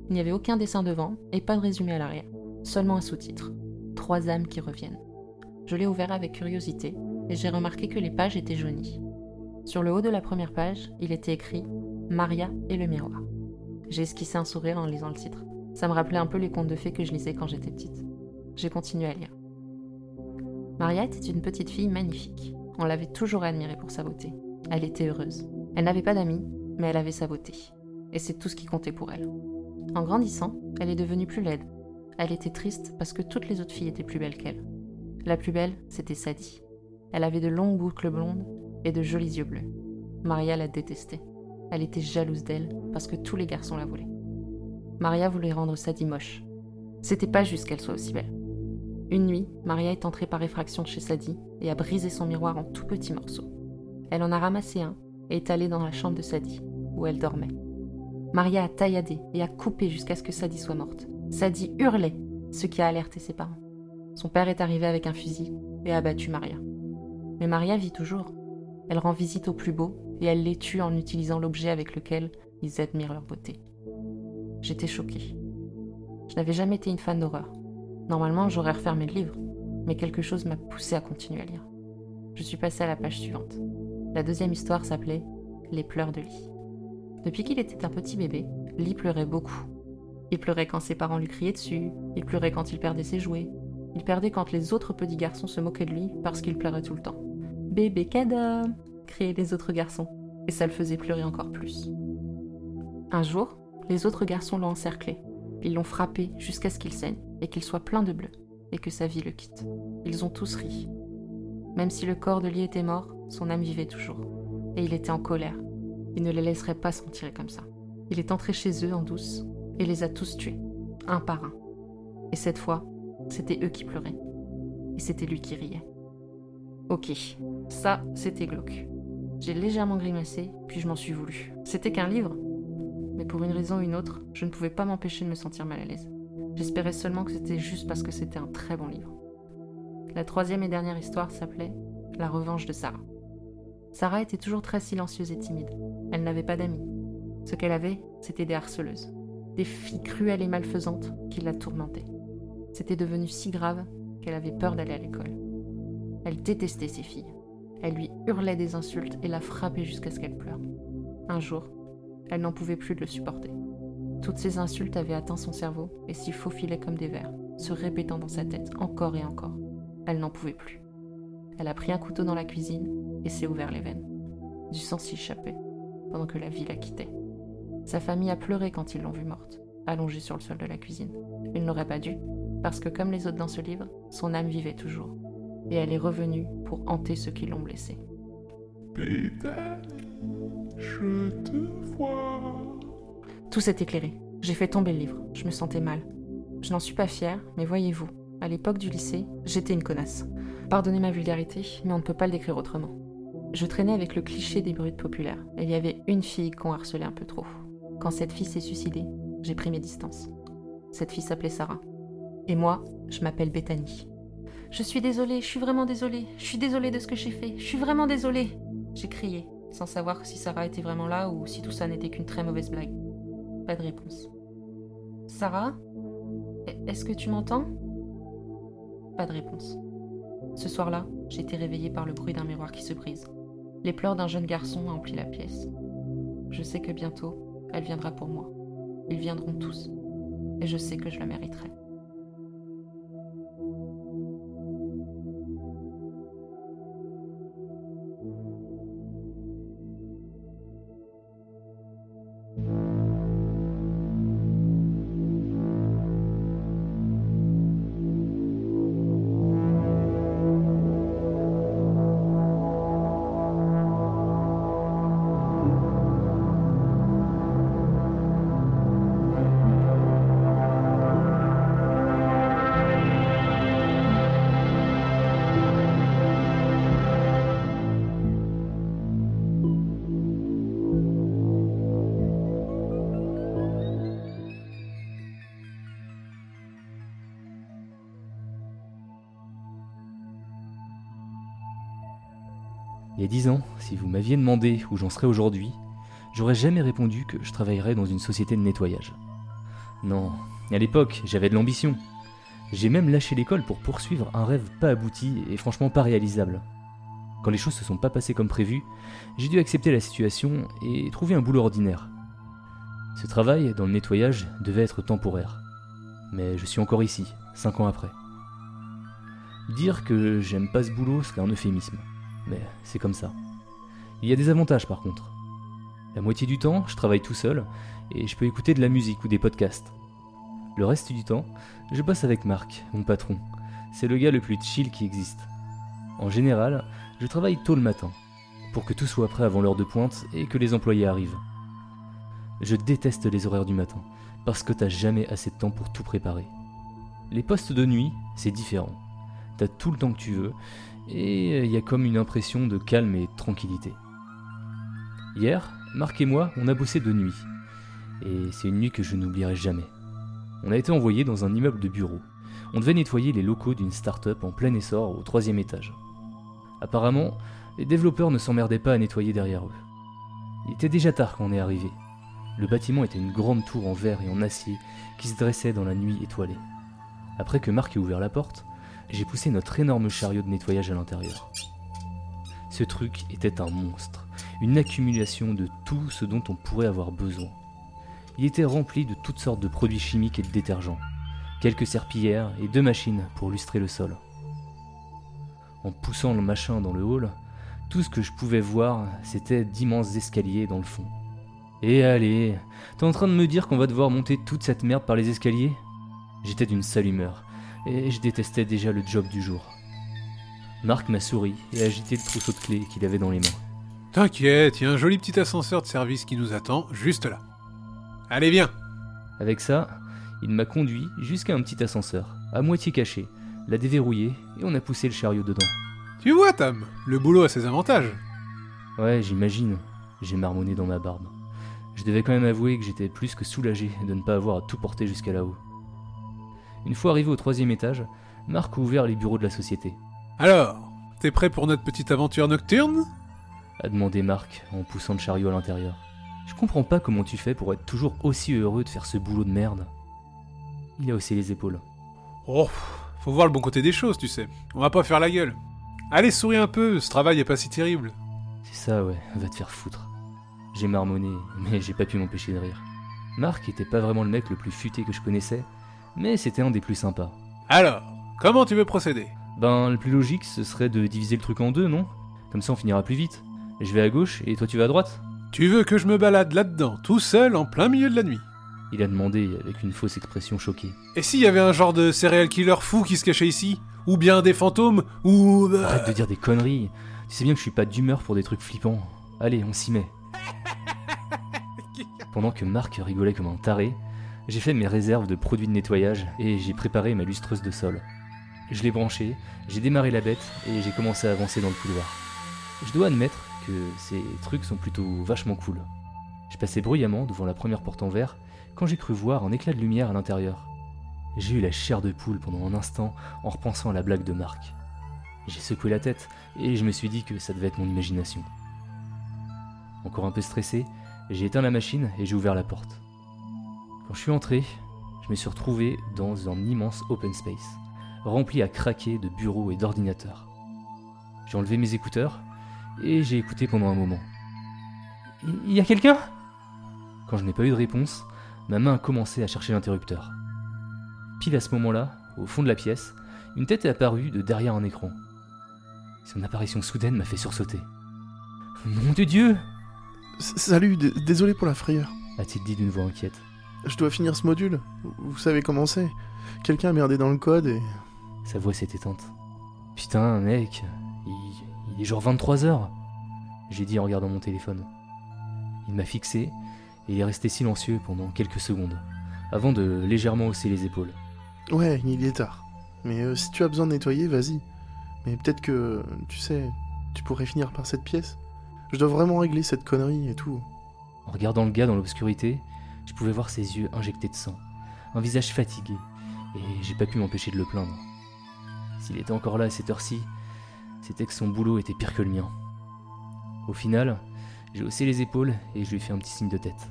S3: Il n'y avait aucun dessin devant et pas de résumé à l'arrière, seulement un sous-titre. trois âmes qui reviennent. Je l'ai ouvert avec curiosité et j'ai remarqué que les pages étaient jaunies. Sur le haut de la première page, il était écrit Maria et le miroir. J'ai esquissé un sourire en lisant le titre. Ça me rappelait un peu les contes de fées que je lisais quand j'étais petite. J'ai continué à lire. Maria était une petite fille magnifique. On l'avait toujours admirée pour sa beauté. Elle était heureuse. Elle n'avait pas d'amis, mais elle avait sa beauté. Et c'est tout ce qui comptait pour elle. En grandissant, elle est devenue plus laide. Elle était triste parce que toutes les autres filles étaient plus belles qu'elle. La plus belle, c'était Sadie. Elle avait de longues boucles blondes et de jolis yeux bleus. Maria la détestait. Elle était jalouse d'elle parce que tous les garçons la voulaient. Maria voulait rendre Sadie moche. C'était pas juste qu'elle soit aussi belle. Une nuit, Maria est entrée par effraction chez Sadie et a brisé son miroir en tout petits morceaux. Elle en a ramassé un est allée dans la chambre de Sadie, où elle dormait. Maria a tailladé et a coupé jusqu'à ce que Sadie soit morte. Sadie hurlait, ce qui a alerté ses parents. Son père est arrivé avec un fusil et a battu Maria. Mais Maria vit toujours. Elle rend visite aux plus beaux et elle les tue en utilisant l'objet avec lequel ils admirent leur beauté. J'étais choquée. Je n'avais jamais été une fan d'horreur. Normalement, j'aurais refermé le livre, mais quelque chose m'a poussée à continuer à lire. Je suis passée à la page suivante. La deuxième histoire s'appelait Les pleurs de Lee. Depuis qu'il était un petit bébé, Lee pleurait beaucoup. Il pleurait quand ses parents lui criaient dessus, il pleurait quand il perdait ses jouets, il perdait quand les autres petits garçons se moquaient de lui parce qu'il pleurait tout le temps. Bébé cadeau criaient les autres garçons, et ça le faisait pleurer encore plus. Un jour, les autres garçons l'ont encerclé. Ils l'ont frappé jusqu'à ce qu'il saigne et qu'il soit plein de bleu, et que sa vie le quitte. Ils ont tous ri. Même si le corps de Lee était mort, son âme vivait toujours. Et il était en colère. Il ne les laisserait pas s'en tirer comme ça. Il est entré chez eux en douce et les a tous tués, un par un. Et cette fois, c'était eux qui pleuraient. Et c'était lui qui riait. Ok, ça, c'était glauque. J'ai légèrement grimacé, puis je m'en suis voulu. C'était qu'un livre. Mais pour une raison ou une autre, je ne pouvais pas m'empêcher de me sentir mal à l'aise. J'espérais seulement que c'était juste parce que c'était un très bon livre. La troisième et dernière histoire s'appelait La revanche de Sarah. Sarah était toujours très silencieuse et timide. Elle n'avait pas d'amis. Ce qu'elle avait, c'était des harceleuses. Des filles cruelles et malfaisantes qui la tourmentaient. C'était devenu si grave qu'elle avait peur d'aller à l'école. Elle détestait ces filles. Elle lui hurlait des insultes et la frappait jusqu'à ce qu'elle pleure. Un jour, elle n'en pouvait plus de le supporter. Toutes ces insultes avaient atteint son cerveau et s'y faufilaient comme des vers, se répétant dans sa tête encore et encore. Elle n'en pouvait plus. Elle a pris un couteau dans la cuisine et s'est ouvert les veines. Du sang s'y échappait, pendant que la vie la quittait. Sa famille a pleuré quand ils l'ont vue morte, allongée sur le sol de la cuisine. Il n'aurait pas dû, parce que comme les autres dans ce livre, son âme vivait toujours, et elle est revenue pour hanter ceux qui l'ont blessée.
S4: je te vois.
S3: Tout s'est éclairé. J'ai fait tomber le livre. Je me sentais mal. Je n'en suis pas fière, mais voyez-vous, à l'époque du lycée, j'étais une connasse. Pardonnez ma vulgarité, mais on ne peut pas le décrire autrement. Je traînais avec le cliché des brutes populaires, il y avait une fille qu'on harcelait un peu trop. Quand cette fille s'est suicidée, j'ai pris mes distances. Cette fille s'appelait Sarah. Et moi, je m'appelle Bethany. Je suis désolée, je suis vraiment désolée, je suis désolée de ce que j'ai fait, je suis vraiment désolée. J'ai crié, sans savoir si Sarah était vraiment là ou si tout ça n'était qu'une très mauvaise blague. Pas de réponse. Sarah Est-ce que tu m'entends? Pas de réponse. Ce soir-là, j'ai été réveillée par le bruit d'un miroir qui se brise. Les pleurs d'un jeune garçon ont empli la pièce. Je sais que bientôt, elle viendra pour moi. Ils viendront tous. Et je sais que je la mériterai.
S1: A dix ans, si vous m'aviez demandé où j'en serais aujourd'hui, j'aurais jamais répondu que je travaillerais dans une société de nettoyage. Non, à l'époque, j'avais de l'ambition. J'ai même lâché l'école pour poursuivre un rêve pas abouti et franchement pas réalisable. Quand les choses se sont pas passées comme prévu, j'ai dû accepter la situation et trouver un boulot ordinaire. Ce travail dans le nettoyage devait être temporaire. Mais je suis encore ici, cinq ans après. Dire que j'aime pas ce boulot serait un euphémisme. Mais c'est comme ça. Il y a des avantages par contre. La moitié du temps, je travaille tout seul et je peux écouter de la musique ou des podcasts. Le reste du temps, je bosse avec Marc, mon patron. C'est le gars le plus chill qui existe. En général, je travaille tôt le matin, pour que tout soit prêt avant l'heure de pointe et que les employés arrivent. Je déteste les horaires du matin, parce que t'as jamais assez de temps pour tout préparer. Les postes de nuit, c'est différent. T'as tout le temps que tu veux, et il y a comme une impression de calme et de tranquillité. Hier, Marc et moi, on a bossé de nuit, et c'est une nuit que je n'oublierai jamais. On a été envoyé dans un immeuble de bureaux. On devait nettoyer les locaux d'une start-up en plein essor au troisième étage. Apparemment, les développeurs ne s'emmerdaient pas à nettoyer derrière eux. Il était déjà tard quand on est arrivé. Le bâtiment était une grande tour en verre et en acier qui se dressait dans la nuit étoilée. Après que Marc ait ouvert la porte, j'ai poussé notre énorme chariot de nettoyage à l'intérieur. Ce truc était un monstre, une accumulation de tout ce dont on pourrait avoir besoin. Il était rempli de toutes sortes de produits chimiques et de détergents, quelques serpillères et deux machines pour lustrer le sol. En poussant le machin dans le hall, tout ce que je pouvais voir, c'était d'immenses escaliers dans le fond. Et allez, t'es en train de me dire qu'on va devoir monter toute cette merde par les escaliers? J'étais d'une sale humeur, et je détestais déjà le job du jour. Marc m'a souri et agité le trousseau de clés qu'il avait dans les mains.
S5: T'inquiète, il y a un joli petit ascenseur de service qui nous attend, juste là. Allez, viens
S1: Avec ça, il m'a conduit jusqu'à un petit ascenseur, à moitié caché, l'a déverrouillé et on a poussé le chariot dedans.
S5: Tu vois, Tam, le boulot a ses avantages.
S1: Ouais, j'imagine, j'ai marmonné dans ma barbe. Je devais quand même avouer que j'étais plus que soulagé de ne pas avoir à tout porter jusqu'à là-haut. Une fois arrivé au troisième étage, Marc a ouvert les bureaux de la société.
S5: Alors, t'es prêt pour notre petite aventure nocturne?
S1: A demandé Marc en poussant le chariot à l'intérieur. Je comprends pas comment tu fais pour être toujours aussi heureux de faire ce boulot de merde. Il a haussé les épaules.
S5: Oh, faut voir le bon côté des choses, tu sais. On va pas faire la gueule. Allez, souris un peu, ce travail est pas si terrible.
S1: C'est ça, ouais, va te faire foutre. J'ai marmonné, mais j'ai pas pu m'empêcher de rire. Marc était pas vraiment le mec le plus futé que je connaissais, mais c'était un des plus sympas.
S5: Alors, comment tu veux procéder?
S1: Ben, le plus logique, ce serait de diviser le truc en deux, non? Comme ça on finira plus vite. Je vais à gauche et toi tu vas à droite
S5: Tu veux que je me balade là-dedans, tout seul, en plein milieu de la nuit?
S1: Il a demandé avec une fausse expression choquée.
S5: Et s'il y avait un genre de serial killer fou qui se cachait ici? Ou bien des fantômes? Ou... euh,
S1: Arrête de dire des conneries. Tu sais bien que je suis pas d'humeur pour des trucs flippants. Allez, on s'y met. Pendant que Marc rigolait comme un taré, j'ai fait mes réserves de produits de nettoyage et j'ai préparé ma lustreuse de sol. Je l'ai branchée, j'ai démarré la bête et j'ai commencé à avancer dans le couloir. Je dois admettre que ces trucs sont plutôt vachement cool. Je passais bruyamment devant la première porte en verre quand j'ai cru voir un éclat de lumière à l'intérieur. J'ai eu la chair de poule pendant un instant en repensant à la blague de Marc. J'ai secoué la tête et je me suis dit que ça devait être mon imagination. Encore un peu stressé, j'ai éteint la machine et j'ai ouvert la porte. Quand je suis entré, je me suis retrouvé dans un immense open space, rempli à craquer de bureaux et d'ordinateurs. J'ai enlevé mes écouteurs et j'ai écouté pendant un moment. Il y a quelqu'un? Quand je n'ai pas eu de réponse, ma main a commencé à chercher l'interrupteur. Pile à ce moment-là, au fond de la pièce, une tête est apparue de derrière un écran. Son apparition soudaine m'a fait sursauter. Nom de Dieu
S2: Salut, désolé pour la frayeur.
S1: a-t-il dit d'une voix inquiète.
S2: Je dois finir ce module. Vous savez comment c'est. Quelqu'un a merdé dans le code et.
S1: Sa voix s'est éteinte. Putain, mec, il, il est genre 23h. J'ai dit en regardant mon téléphone. Il m'a fixé et il est resté silencieux pendant quelques secondes, avant de légèrement hausser les épaules.
S2: Ouais, il est tard. Mais euh, si tu as besoin de nettoyer, vas-y. Mais peut-être que, tu sais, tu pourrais finir par cette pièce. Je dois vraiment régler cette connerie et tout.
S1: En regardant le gars dans l'obscurité, je pouvais voir ses yeux injectés de sang, un visage fatigué, et j'ai pas pu m'empêcher de le plaindre. S'il était encore là à cette heure-ci, c'était que son boulot était pire que le mien. Au final, j'ai haussé les épaules et je lui ai fait un petit signe de tête.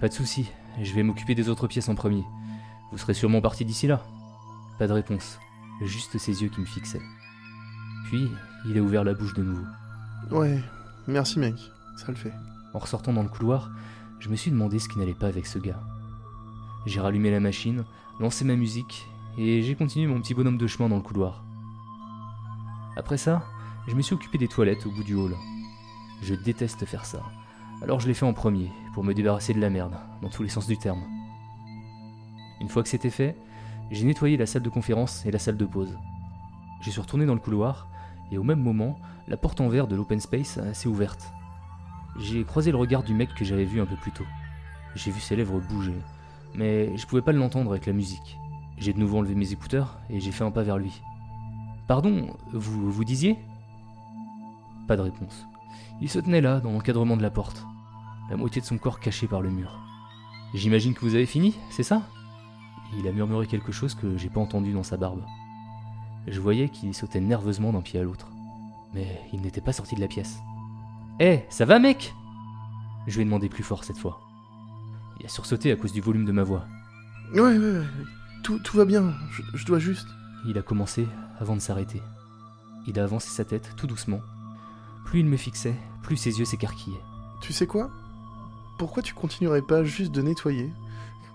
S1: Pas de souci, je vais m'occuper des autres pièces en premier. Vous serez sûrement parti d'ici là. Pas de réponse, juste ses yeux qui me fixaient. Puis, il a ouvert la bouche de nouveau.
S2: Ouais, merci mec, ça le fait.
S1: En ressortant dans le couloir, je me suis demandé ce qui n'allait pas avec ce gars. J'ai rallumé la machine, lancé ma musique, et j'ai continué mon petit bonhomme de chemin dans le couloir. Après ça, je me suis occupé des toilettes au bout du hall. Je déteste faire ça, alors je l'ai fait en premier, pour me débarrasser de la merde, dans tous les sens du terme. Une fois que c'était fait, j'ai nettoyé la salle de conférence et la salle de pause. Je suis retourné dans le couloir, et au même moment, la porte en verre de l'open space s'est ouverte. J'ai croisé le regard du mec que j'avais vu un peu plus tôt. J'ai vu ses lèvres bouger, mais je pouvais pas l'entendre avec la musique. J'ai de nouveau enlevé mes écouteurs et j'ai fait un pas vers lui. Pardon, vous vous disiez? Pas de réponse. Il se tenait là, dans l'encadrement de la porte, la moitié de son corps caché par le mur. J'imagine que vous avez fini, c'est ça? Il a murmuré quelque chose que j'ai pas entendu dans sa barbe. Je voyais qu'il sautait nerveusement d'un pied à l'autre. Mais il n'était pas sorti de la pièce. Hé, ça va mec? Je lui ai demandé plus fort cette fois. Il a sursauté à cause du volume de ma voix.
S2: Ouais, ouais, ouais. Tout, tout va bien, je, je dois juste.
S1: Il a commencé avant de s'arrêter. Il a avancé sa tête tout doucement. Plus il me fixait, plus ses yeux s'écarquillaient.
S2: Tu sais quoi? Pourquoi tu continuerais pas juste de nettoyer?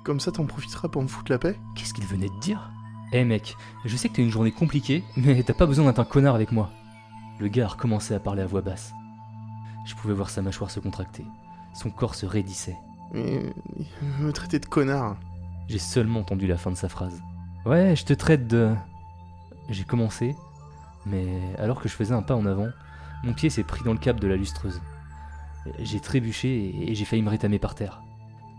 S2: Comme ça t'en profiteras pour me foutre la paix?
S1: Qu'est-ce qu'il venait de dire? Eh mec, je sais que t'as une journée compliquée, mais t'as pas besoin d'être un connard avec moi. Le gars a recommencé à parler à voix basse. Je pouvais voir sa mâchoire se contracter. Son corps se raidissait.
S2: Mais il me traitait de connard.
S1: J'ai seulement entendu la fin de sa phrase. Ouais, je te traite de... J'ai commencé, mais alors que je faisais un pas en avant, mon pied s'est pris dans le câble de la lustreuse. J'ai trébuché et j'ai failli me rétamer par terre.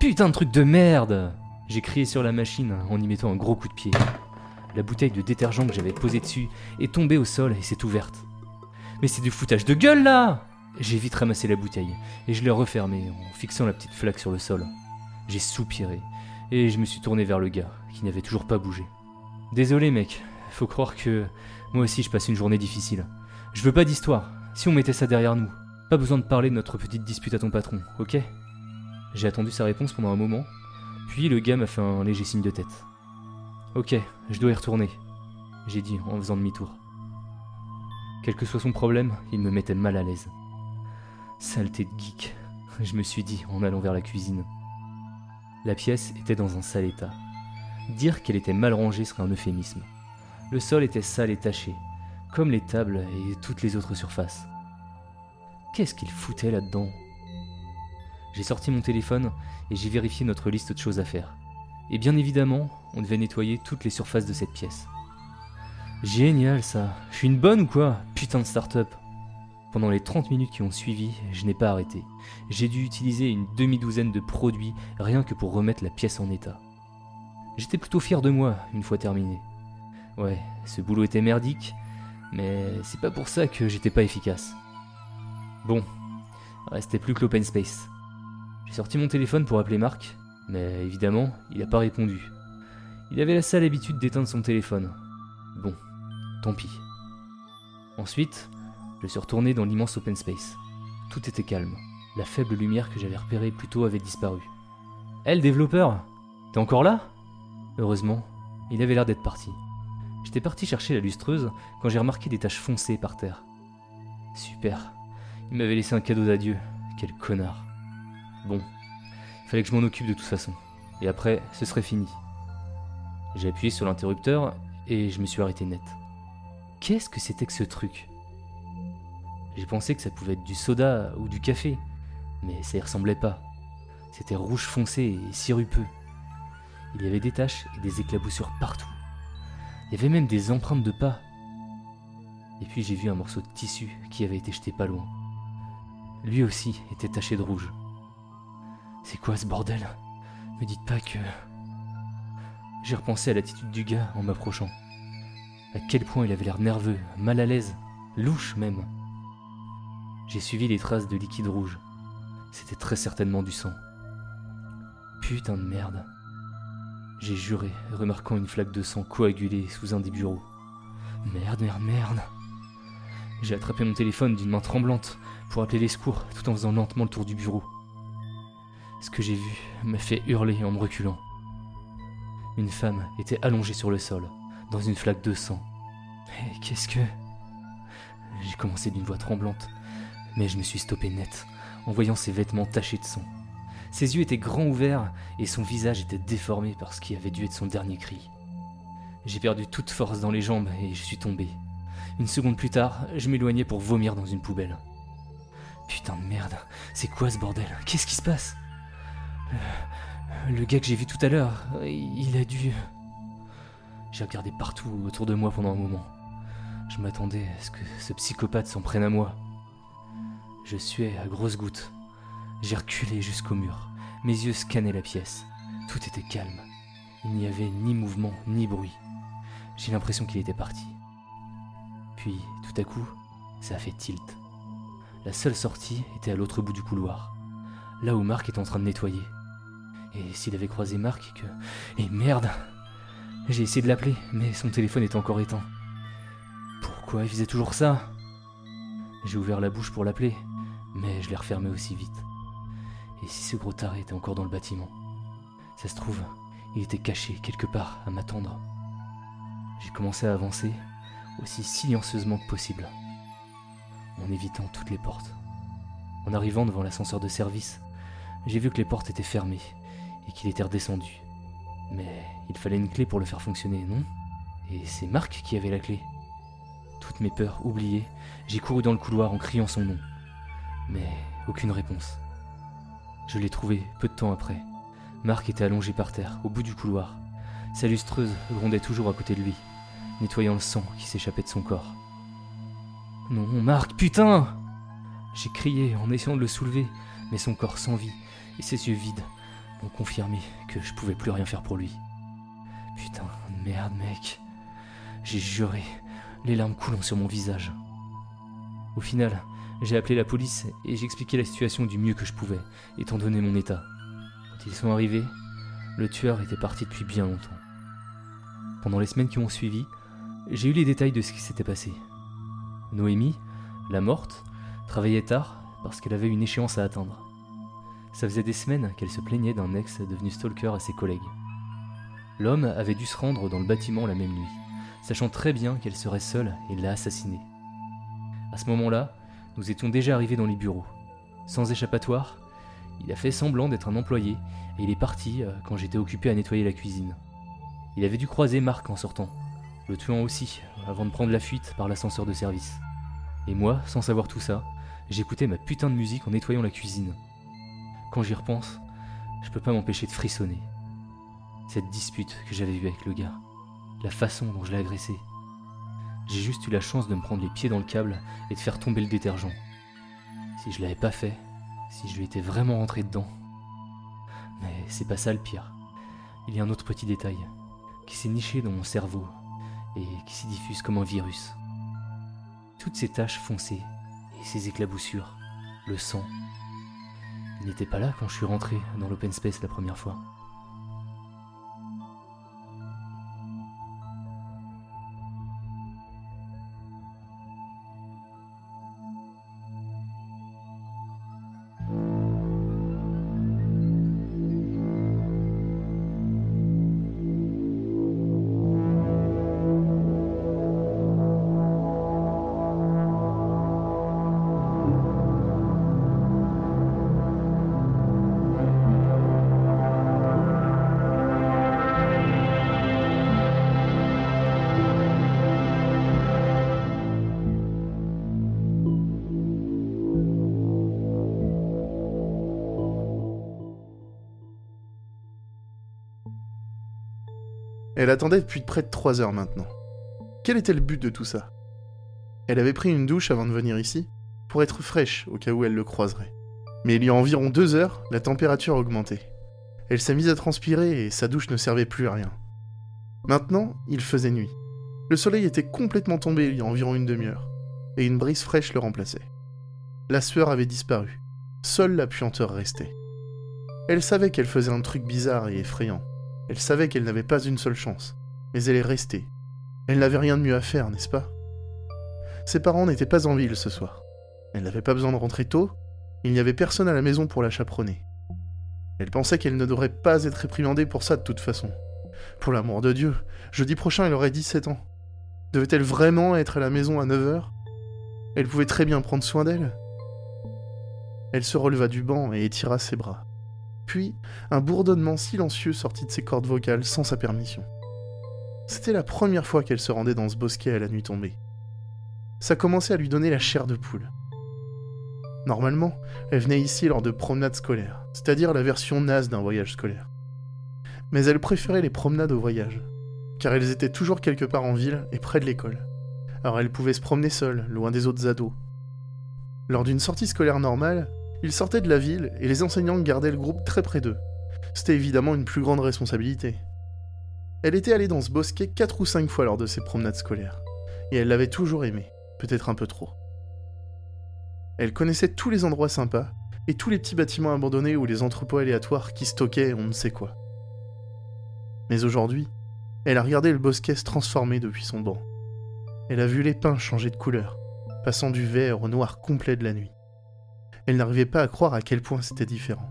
S1: Putain de truc de merde J'ai crié sur la machine en y mettant un gros coup de pied. La bouteille de détergent que j'avais posée dessus est tombée au sol et s'est ouverte. Mais c'est du foutage de gueule là J'ai vite ramassé la bouteille et je l'ai refermée en fixant la petite flaque sur le sol. J'ai soupiré et je me suis tourné vers le gars qui n'avait toujours pas bougé. Désolé mec, faut croire que moi aussi je passe une journée difficile. Je veux pas d'histoire, si on mettait ça derrière nous. Pas besoin de parler de notre petite dispute à ton patron, ok? J'ai attendu sa réponse pendant un moment, puis le gars m'a fait un léger signe de tête. Ok, je dois y retourner, j'ai dit en faisant demi-tour. Quel que soit son problème, il me mettait mal à l'aise. Saleté de geek, je me suis dit en allant vers la cuisine. La pièce était dans un sale état. Dire qu'elle était mal rangée serait un euphémisme. Le sol était sale et taché, comme les tables et toutes les autres surfaces. Qu'est-ce qu'il foutait là-dedans? J'ai sorti mon téléphone et j'ai vérifié notre liste de choses à faire. Et bien évidemment, on devait nettoyer toutes les surfaces de cette pièce. Génial ça. Je suis une bonne ou quoi? Putain de start-up. Pendant les 30 minutes qui ont suivi, je n'ai pas arrêté. J'ai dû utiliser une demi-douzaine de produits rien que pour remettre la pièce en état. J'étais plutôt fier de moi une fois terminé. Ouais, ce boulot était merdique, mais c'est pas pour ça que j'étais pas efficace. Bon, restait plus que l'open space. J'ai sorti mon téléphone pour appeler Marc, mais évidemment, il n'a pas répondu. Il avait la sale habitude d'éteindre son téléphone. Bon, tant pis. Ensuite, je suis retourné dans l'immense open space. Tout était calme. La faible lumière que j'avais repérée plus tôt avait disparu. Hé, le développeur T'es encore là? Heureusement, il avait l'air d'être parti. J'étais parti chercher la lustreuse quand j'ai remarqué des taches foncées par terre. Super. Il m'avait laissé un cadeau d'adieu. Quel connard. Bon, il fallait que je m'en occupe de toute façon. Et après, ce serait fini. J'ai appuyé sur l'interrupteur et je me suis arrêté net. Qu'est-ce que c'était que ce truc? J'ai pensé que ça pouvait être du soda ou du café, mais ça y ressemblait pas. C'était rouge foncé et sirupeux. Il y avait des taches et des éclaboussures partout. Il y avait même des empreintes de pas. Et puis j'ai vu un morceau de tissu qui avait été jeté pas loin. Lui aussi était taché de rouge. C'est quoi ce bordel? Me dites pas que... J'ai repensé à l'attitude du gars en m'approchant. À quel point il avait l'air nerveux, mal à l'aise, louche même. J'ai suivi les traces de liquide rouge. C'était très certainement du sang. Putain de merde. J'ai juré, remarquant une flaque de sang coagulée sous un des bureaux. Merde, merde, merde. J'ai attrapé mon téléphone d'une main tremblante pour appeler les secours tout en faisant lentement le tour du bureau. Ce que j'ai vu m'a fait hurler en me reculant. Une femme était allongée sur le sol, dans une flaque de sang. Mais qu'est-ce que... J'ai commencé d'une voix tremblante, mais je me suis stoppé net en voyant ses vêtements tachés de sang. Ses yeux étaient grands ouverts et son visage était déformé par ce qui avait dû être son dernier cri. J'ai perdu toute force dans les jambes et je suis tombé. Une seconde plus tard, je m'éloignais pour vomir dans une poubelle. Putain de merde, c'est quoi ce bordel? Qu'est-ce qui se passe? Le, le gars que j'ai vu tout à l'heure, il a dû... J'ai regardé partout autour de moi pendant un moment. Je m'attendais à ce que ce psychopathe s'en prenne à moi. Je suais à grosses gouttes. J'ai reculé jusqu'au mur. Mes yeux scannaient la pièce. Tout était calme. Il n'y avait ni mouvement, ni bruit. J'ai l'impression qu'il était parti. Puis, tout à coup, ça a fait tilt. La seule sortie était à l'autre bout du couloir, là où Marc était en train de nettoyer. Et s'il avait croisé Marc, que... Et merde J'ai essayé de l'appeler, mais son téléphone était encore éteint. Pourquoi il faisait toujours ça? J'ai ouvert la bouche pour l'appeler, mais je l'ai refermé aussi vite. Et si ce gros taré était encore dans le bâtiment? Ça se trouve, il était caché quelque part à m'attendre. J'ai commencé à avancer aussi silencieusement que possible, en évitant toutes les portes. En arrivant devant l'ascenseur de service, j'ai vu que les portes étaient fermées et qu'il était redescendu. Mais il fallait une clé pour le faire fonctionner, non? Et c'est Marc qui avait la clé. Toutes mes peurs oubliées, j'ai couru dans le couloir en criant son nom. Mais aucune réponse. Je l'ai trouvé peu de temps après. Marc était allongé par terre, au bout du couloir. Sa lustreuse grondait toujours à côté de lui, nettoyant le sang qui s'échappait de son corps. Non, Marc, putain J'ai crié en essayant de le soulever, mais son corps sans vie et ses yeux vides m'ont confirmé que je pouvais plus rien faire pour lui. Putain, merde, mec. J'ai juré, les larmes coulant sur mon visage. Au final, j'ai appelé la police et j'ai expliqué la situation du mieux que je pouvais, étant donné mon état. Quand ils sont arrivés, le tueur était parti depuis bien longtemps. Pendant les semaines qui ont suivi, j'ai eu les détails de ce qui s'était passé. Noémie, la morte, travaillait tard parce qu'elle avait une échéance à atteindre. Ça faisait des semaines qu'elle se plaignait d'un ex devenu stalker à ses collègues. L'homme avait dû se rendre dans le bâtiment la même nuit, sachant très bien qu'elle serait seule et l'a assassinée. À ce moment-là, nous étions déjà arrivés dans les bureaux. Sans échappatoire, il a fait semblant d'être un employé et il est parti euh, quand j'étais occupé à nettoyer la cuisine. Il avait dû croiser Marc en sortant, le tuant aussi, avant de prendre la fuite par l'ascenseur de service. Et moi, sans savoir tout ça, j'écoutais ma putain de musique en nettoyant la cuisine. Quand j'y repense, je peux pas m'empêcher de frissonner. Cette dispute que j'avais eue avec le gars, la façon dont je l'ai agressé. J'ai juste eu la chance de me prendre les pieds dans le câble et de faire tomber le détergent. Si je l'avais pas fait, si je lui étais vraiment rentré dedans. Mais c'est pas ça le pire. Il y a un autre petit détail qui s'est niché dans mon cerveau et qui s'y diffuse comme un virus. Toutes ces taches foncées et ces éclaboussures, le sang. Il n'était pas là quand je suis rentré dans l'open space la première fois.
S2: Elle attendait depuis près de 3 heures maintenant. Quel était le but de tout ça? Elle avait pris une douche avant de venir ici, pour être fraîche au cas où elle le croiserait. Mais il y a environ 2 heures, la température a augmenté. Elle s'est mise à transpirer et sa douche ne servait plus à rien. Maintenant, il faisait nuit. Le soleil était complètement tombé il y a environ une demi-heure, et une brise fraîche le remplaçait. La sueur avait disparu. Seule la puanteur restait. Elle savait qu'elle faisait un truc bizarre et effrayant, elle savait qu'elle n'avait pas une seule chance, mais elle est restée. Elle n'avait rien de mieux à faire, n'est-ce pas? Ses parents n'étaient pas en ville ce soir. Elle n'avait pas besoin de rentrer tôt, il n'y avait personne à la maison pour la chaperonner. Elle pensait qu'elle ne devrait pas être réprimandée pour ça de toute façon. Pour l'amour de Dieu, jeudi prochain elle aurait 17 ans. Devait-elle vraiment être à la maison à 9h Elle pouvait très bien prendre soin d'elle. Elle se releva du banc et étira ses bras. Puis, un bourdonnement silencieux sortit de ses cordes vocales sans sa permission. C'était la première fois qu'elle se rendait dans ce bosquet à la nuit tombée. Ça commençait à lui donner la chair de poule. Normalement, elle venait ici lors de promenades scolaires, c'est-à-dire la version naze d'un voyage scolaire. Mais elle préférait les promenades au voyage, car elles étaient toujours quelque part en ville et près de l'école. Alors elle pouvait se promener seule, loin des autres ados. Lors d'une sortie scolaire normale, ils sortaient de la ville et les enseignants gardaient le groupe très près d'eux. C'était évidemment une plus grande responsabilité. Elle était allée dans ce bosquet quatre ou cinq fois lors de ses promenades scolaires, et elle l'avait toujours aimé, peut-être un peu trop. Elle connaissait tous les endroits sympas et tous les petits bâtiments abandonnés ou les entrepôts aléatoires qui stockaient on ne sait quoi. Mais aujourd'hui, elle a regardé le bosquet se transformer depuis son banc. Elle a vu les pins changer de couleur, passant du vert au noir complet de la nuit. Elle n'arrivait pas à croire à quel point c'était différent.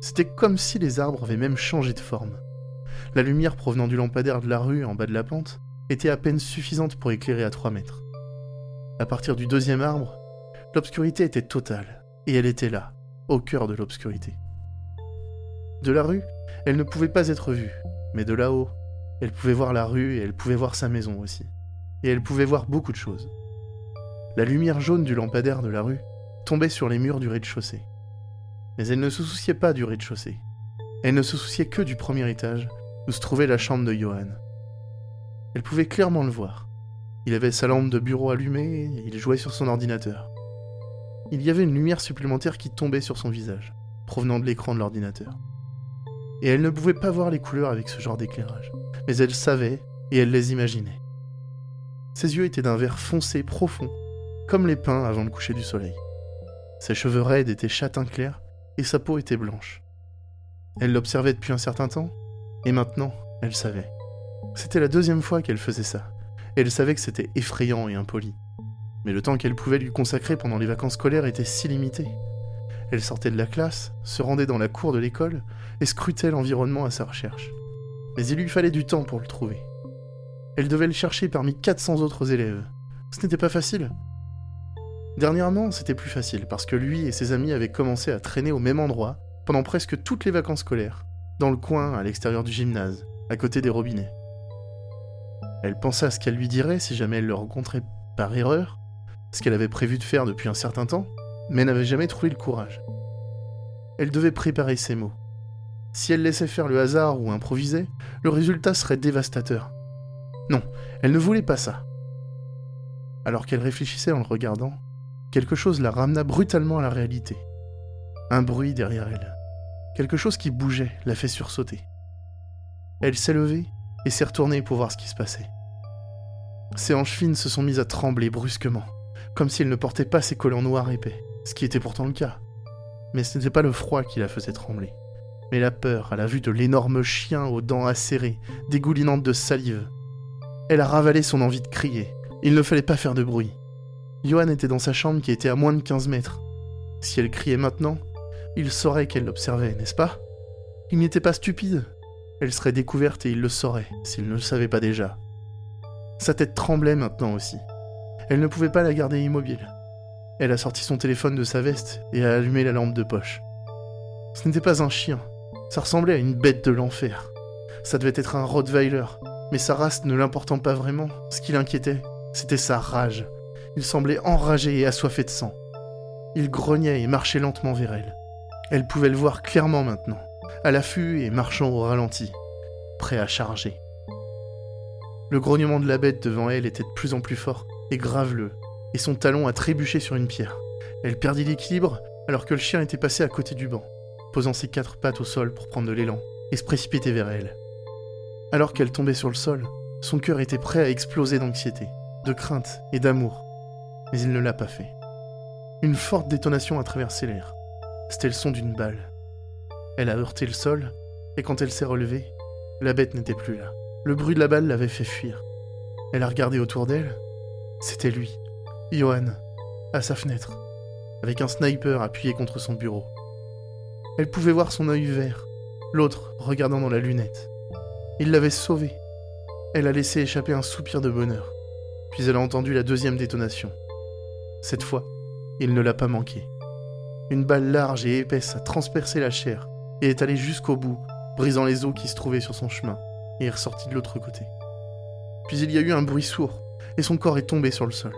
S2: C'était comme si les arbres avaient même changé de forme. La lumière provenant du lampadaire de la rue en bas de la pente était à peine suffisante pour éclairer à 3 mètres. À partir du deuxième arbre, L'obscurité était totale, et elle était là, au cœur de l'obscurité. De la rue, elle ne pouvait pas être vue, mais de là-haut, elle pouvait voir la rue et elle pouvait voir sa maison aussi. Et elle pouvait voir beaucoup de choses. La lumière jaune du lampadaire de la rue tombait sur les murs du rez-de-chaussée. Mais elle ne se souciait pas du rez-de-chaussée. Elle ne se souciait que du premier étage, où se trouvait la chambre de Johan. Elle pouvait clairement le voir. Il avait sa lampe de bureau allumée il jouait sur son ordinateur il y avait une lumière supplémentaire qui tombait sur son visage, provenant de l'écran de l'ordinateur. Et elle ne pouvait pas voir les couleurs avec ce genre d'éclairage, mais elle savait et elle les imaginait. Ses yeux étaient d'un vert foncé profond, comme les pins avant le coucher du soleil. Ses cheveux raides étaient châtain clair et sa peau était blanche. Elle l'observait depuis un certain temps, et maintenant, elle savait. C'était la deuxième fois qu'elle faisait ça, et elle savait que c'était effrayant et impoli mais le temps qu'elle pouvait lui consacrer pendant les vacances scolaires était si limité. Elle sortait de la classe, se rendait dans la cour de l'école et scrutait l'environnement à sa recherche. Mais il lui fallait du temps pour le trouver. Elle devait le chercher parmi 400 autres élèves. Ce n'était pas facile. Dernièrement, c'était plus facile parce que lui et ses amis avaient commencé à traîner au même endroit pendant presque toutes les vacances scolaires, dans le coin à l'extérieur du gymnase, à côté des robinets. Elle pensa à ce qu'elle lui dirait si jamais elle le rencontrait par erreur, ce qu'elle avait prévu de faire depuis un certain temps, mais n'avait jamais trouvé le courage. Elle devait préparer ses mots. Si elle laissait faire le hasard ou improvisait, le résultat serait dévastateur. Non, elle ne voulait pas ça. Alors qu'elle réfléchissait en le regardant, quelque chose la ramena brutalement à la réalité. Un bruit derrière elle. Quelque chose qui bougeait l'a fait sursauter. Elle s'est levée et s'est retournée pour voir ce qui se passait. Ses hanches fines se sont mises à trembler brusquement comme s'il ne portait pas ses collants noirs épais, ce qui était pourtant le cas. Mais ce n'était pas le froid qui la faisait trembler, mais la peur à la vue de l'énorme chien aux dents acérées, dégoulinantes de salive. Elle a ravalé son envie de crier. Il ne fallait pas faire de bruit. Johan était dans sa chambre qui était à moins de 15 mètres. Si elle criait maintenant, il saurait qu'elle l'observait, n'est-ce pas? Il n'était pas stupide. Elle serait découverte et il le saurait, s'il ne le savait pas déjà. Sa tête tremblait maintenant aussi. Elle ne pouvait pas la garder immobile. Elle a sorti son téléphone de sa veste et a allumé la lampe de poche. Ce n'était pas un chien, ça ressemblait à une bête de l'enfer. Ça devait être un Rottweiler, mais sa race ne l'important pas vraiment, ce qui l'inquiétait, c'était sa rage. Il semblait enragé et assoiffé de sang. Il grognait et marchait lentement vers elle. Elle pouvait le voir clairement maintenant, à l'affût et marchant au ralenti, prêt à charger. Le grognement de la bête devant elle était de plus en plus fort, et graveleux, et son talon a trébuché sur une pierre. Elle perdit l'équilibre alors que le chien était passé à côté du banc, posant ses quatre pattes au sol pour prendre de l'élan et se précipiter vers elle. Alors qu'elle tombait sur le sol, son cœur était prêt à exploser d'anxiété, de crainte et d'amour. Mais il ne l'a pas fait. Une forte détonation a traversé l'air. C'était le son d'une balle. Elle a heurté le sol, et quand elle s'est relevée, la bête n'était plus là. Le bruit de la balle l'avait fait fuir. Elle a regardé autour d'elle, c'était lui, Johan, à sa fenêtre, avec un sniper appuyé contre son bureau. Elle pouvait voir son œil vert, l'autre regardant dans la lunette. Il l'avait sauvée. Elle a laissé échapper un soupir de bonheur. Puis elle a entendu la deuxième détonation. Cette fois, il ne l'a pas manqué. Une balle large et épaisse a transpercé la chair et est allée jusqu'au bout, brisant les os qui se trouvaient sur son chemin, et est ressortie de l'autre côté. Puis il y a eu un bruit sourd, et son corps est tombé sur le sol.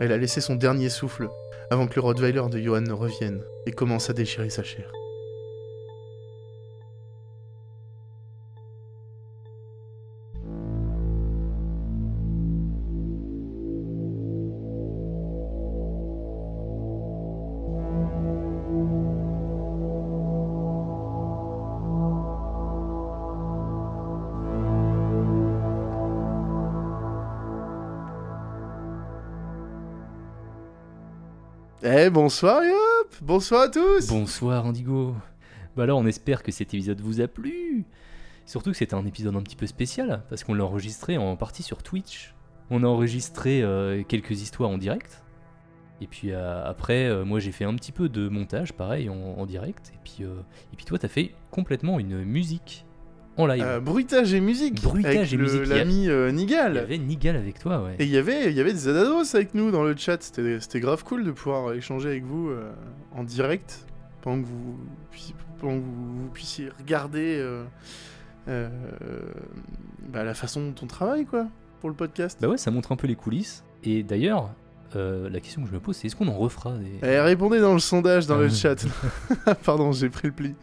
S2: Elle a laissé son dernier souffle avant que le Rottweiler de Johan ne revienne et commence à déchirer sa chair. Bonsoir Yop Bonsoir à tous
S1: Bonsoir Indigo. Bah alors on espère que cet épisode vous a plu. Surtout que c'était un épisode un petit peu spécial parce qu'on l'a enregistré en partie sur Twitch. On a enregistré euh, quelques histoires en direct. Et puis euh, après, euh, moi j'ai fait un petit peu de montage, pareil, en, en direct. Et puis, et puis toi, t'as fait complètement une musique
S2: Euh, Bruitage et musique
S1: Bruitage
S2: avec
S1: et
S2: le-
S1: musique,
S2: L'ami euh,
S1: Il y
S2: Nigal
S1: avait Nigal avec toi, ouais.
S2: Et il y avait, il y avait des Adados avec nous dans le chat, c'était c'était grave cool de pouvoir échanger avec vous euh, en direct pendant que vous, puissiez- pendant que vous, vous puissiez regarder bah, la façon dont on travaille quoi pour le podcast.
S1: Bah ouais, ça montre un peu les coulisses. Et d'ailleurs, euh, la question que je me pose, c'est est-ce qu'on en refera des.
S2: Eh, répondez dans le sondage dans
S1: Ah.
S2: le chat. Pardon, j'ai pris le pli.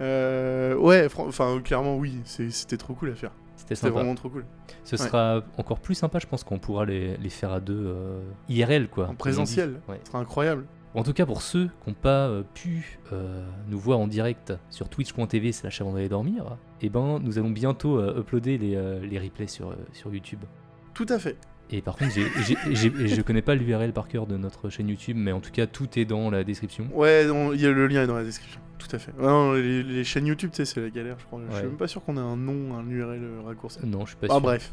S2: Euh, ouais, enfin clairement oui, c'était trop cool à faire.
S1: C'était
S2: vraiment trop cool.
S1: Ce
S2: Ouais.
S1: sera encore plus sympa, je pense qu'on pourra les, les faire à deux euh, IRL, quoi.
S2: En présentiel.
S1: Ouais.
S2: ce sera incroyable.
S1: En tout cas, pour ceux qui n'ont pas euh, pu euh, nous voir en direct sur twitch.tv slash avant d'aller dormir, eh ben, nous allons bientôt uploader les, les replays sur, sur YouTube.
S2: Tout à fait.
S1: Et par contre, j'ai, j'ai- j'ai- je connais pas l'URL par cœur de notre chaîne YouTube, mais en tout cas, tout est dans la description.
S2: Ouais, il y a le lien est dans la description. Tout à fait. Ouais, non, les, les chaînes YouTube, c'est la galère, je crois. Je suis même pas sûr qu'on ait un nom, un URL raccourci.
S1: Non, je suis pas
S2: Ah
S1: sûr.
S2: bref.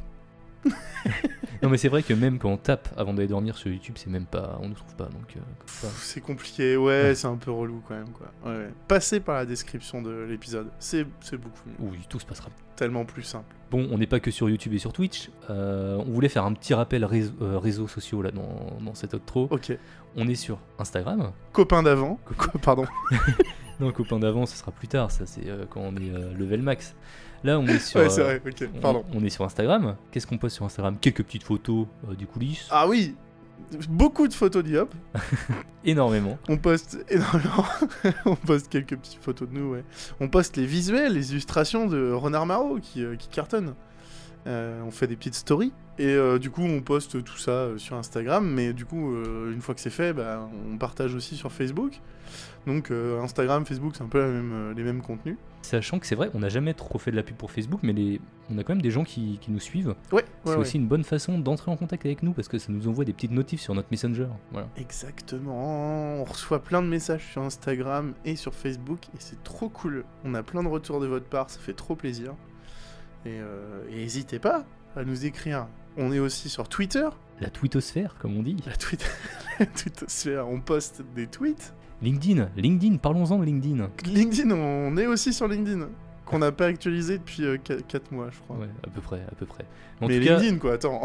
S1: Non, mais c'est vrai que même quand on tape avant d'aller dormir sur YouTube, c'est même pas, on ne trouve pas. Donc, euh,
S2: C'est compliqué, ouais, c'est un peu relou quand même, quoi. Ouais, ouais. Passez par la description de l'épisode, c'est c'est beaucoup mieux.
S1: oui, tout se passera
S2: Tellement plus simple.
S1: Bon, on n'est pas que sur YouTube et sur Twitch. Euh, on voulait faire un petit rappel réseau- euh, réseaux sociaux là dans, dans cet outro.
S2: Ok.
S1: On est sur Instagram.
S2: Copain d'avant. Pardon.
S1: Non, copain d'avant, ce sera plus tard. Ça, c'est quand on est level max. Là, on est sur.
S2: ouais, c'est
S1: euh,
S2: vrai, ok,
S1: on-
S2: pardon.
S1: On, est sur Instagram. Qu'est-ce qu'on poste sur Instagram? Quelques petites photos euh, du coulisses.
S2: Ah oui Beaucoup de photos d'Iop.
S1: Énormément.
S2: On poste énormément. on poste quelques petites photos de nous, ouais. On poste les visuels, les illustrations de Renard Marot qui, euh, qui cartonnent. Euh, on fait des petites stories. Et euh, du coup, on poste tout ça euh, sur Instagram. Mais du coup, une fois que c'est fait, bah, on partage aussi sur Facebook. Donc euh, Instagram, Facebook, c'est un peu la même, euh, les mêmes contenus.
S1: Sachant que c'est vrai, on n'a jamais trop fait de la pub pour Facebook, mais les... on a quand même des gens qui, qui nous suivent.
S2: Ouais,
S1: c'est
S2: ouais, ouais.
S1: aussi une bonne façon d'entrer en contact avec nous parce que ça nous envoie des petites notifs sur notre Messenger. Voilà.
S2: Exactement. On reçoit plein de messages sur Instagram et sur Facebook et c'est trop cool. On a plein de retours de votre part, ça fait trop plaisir. Et euh, n'hésitez pas à nous écrire. On est aussi sur Twitter,
S1: La twittosphère, comme on dit.
S2: la Twitter, la Twittosphère. On poste des tweets.
S1: LinkedIn, LinkedIn, parlons-en de LinkedIn.
S2: LinkedIn, on est aussi sur LinkedIn. Qu'on n'a pas actualisé depuis 4 mois, je crois.
S1: Ouais, à peu près, à peu près. En
S2: Mais
S1: tout cas,
S2: LinkedIn, quoi, attends.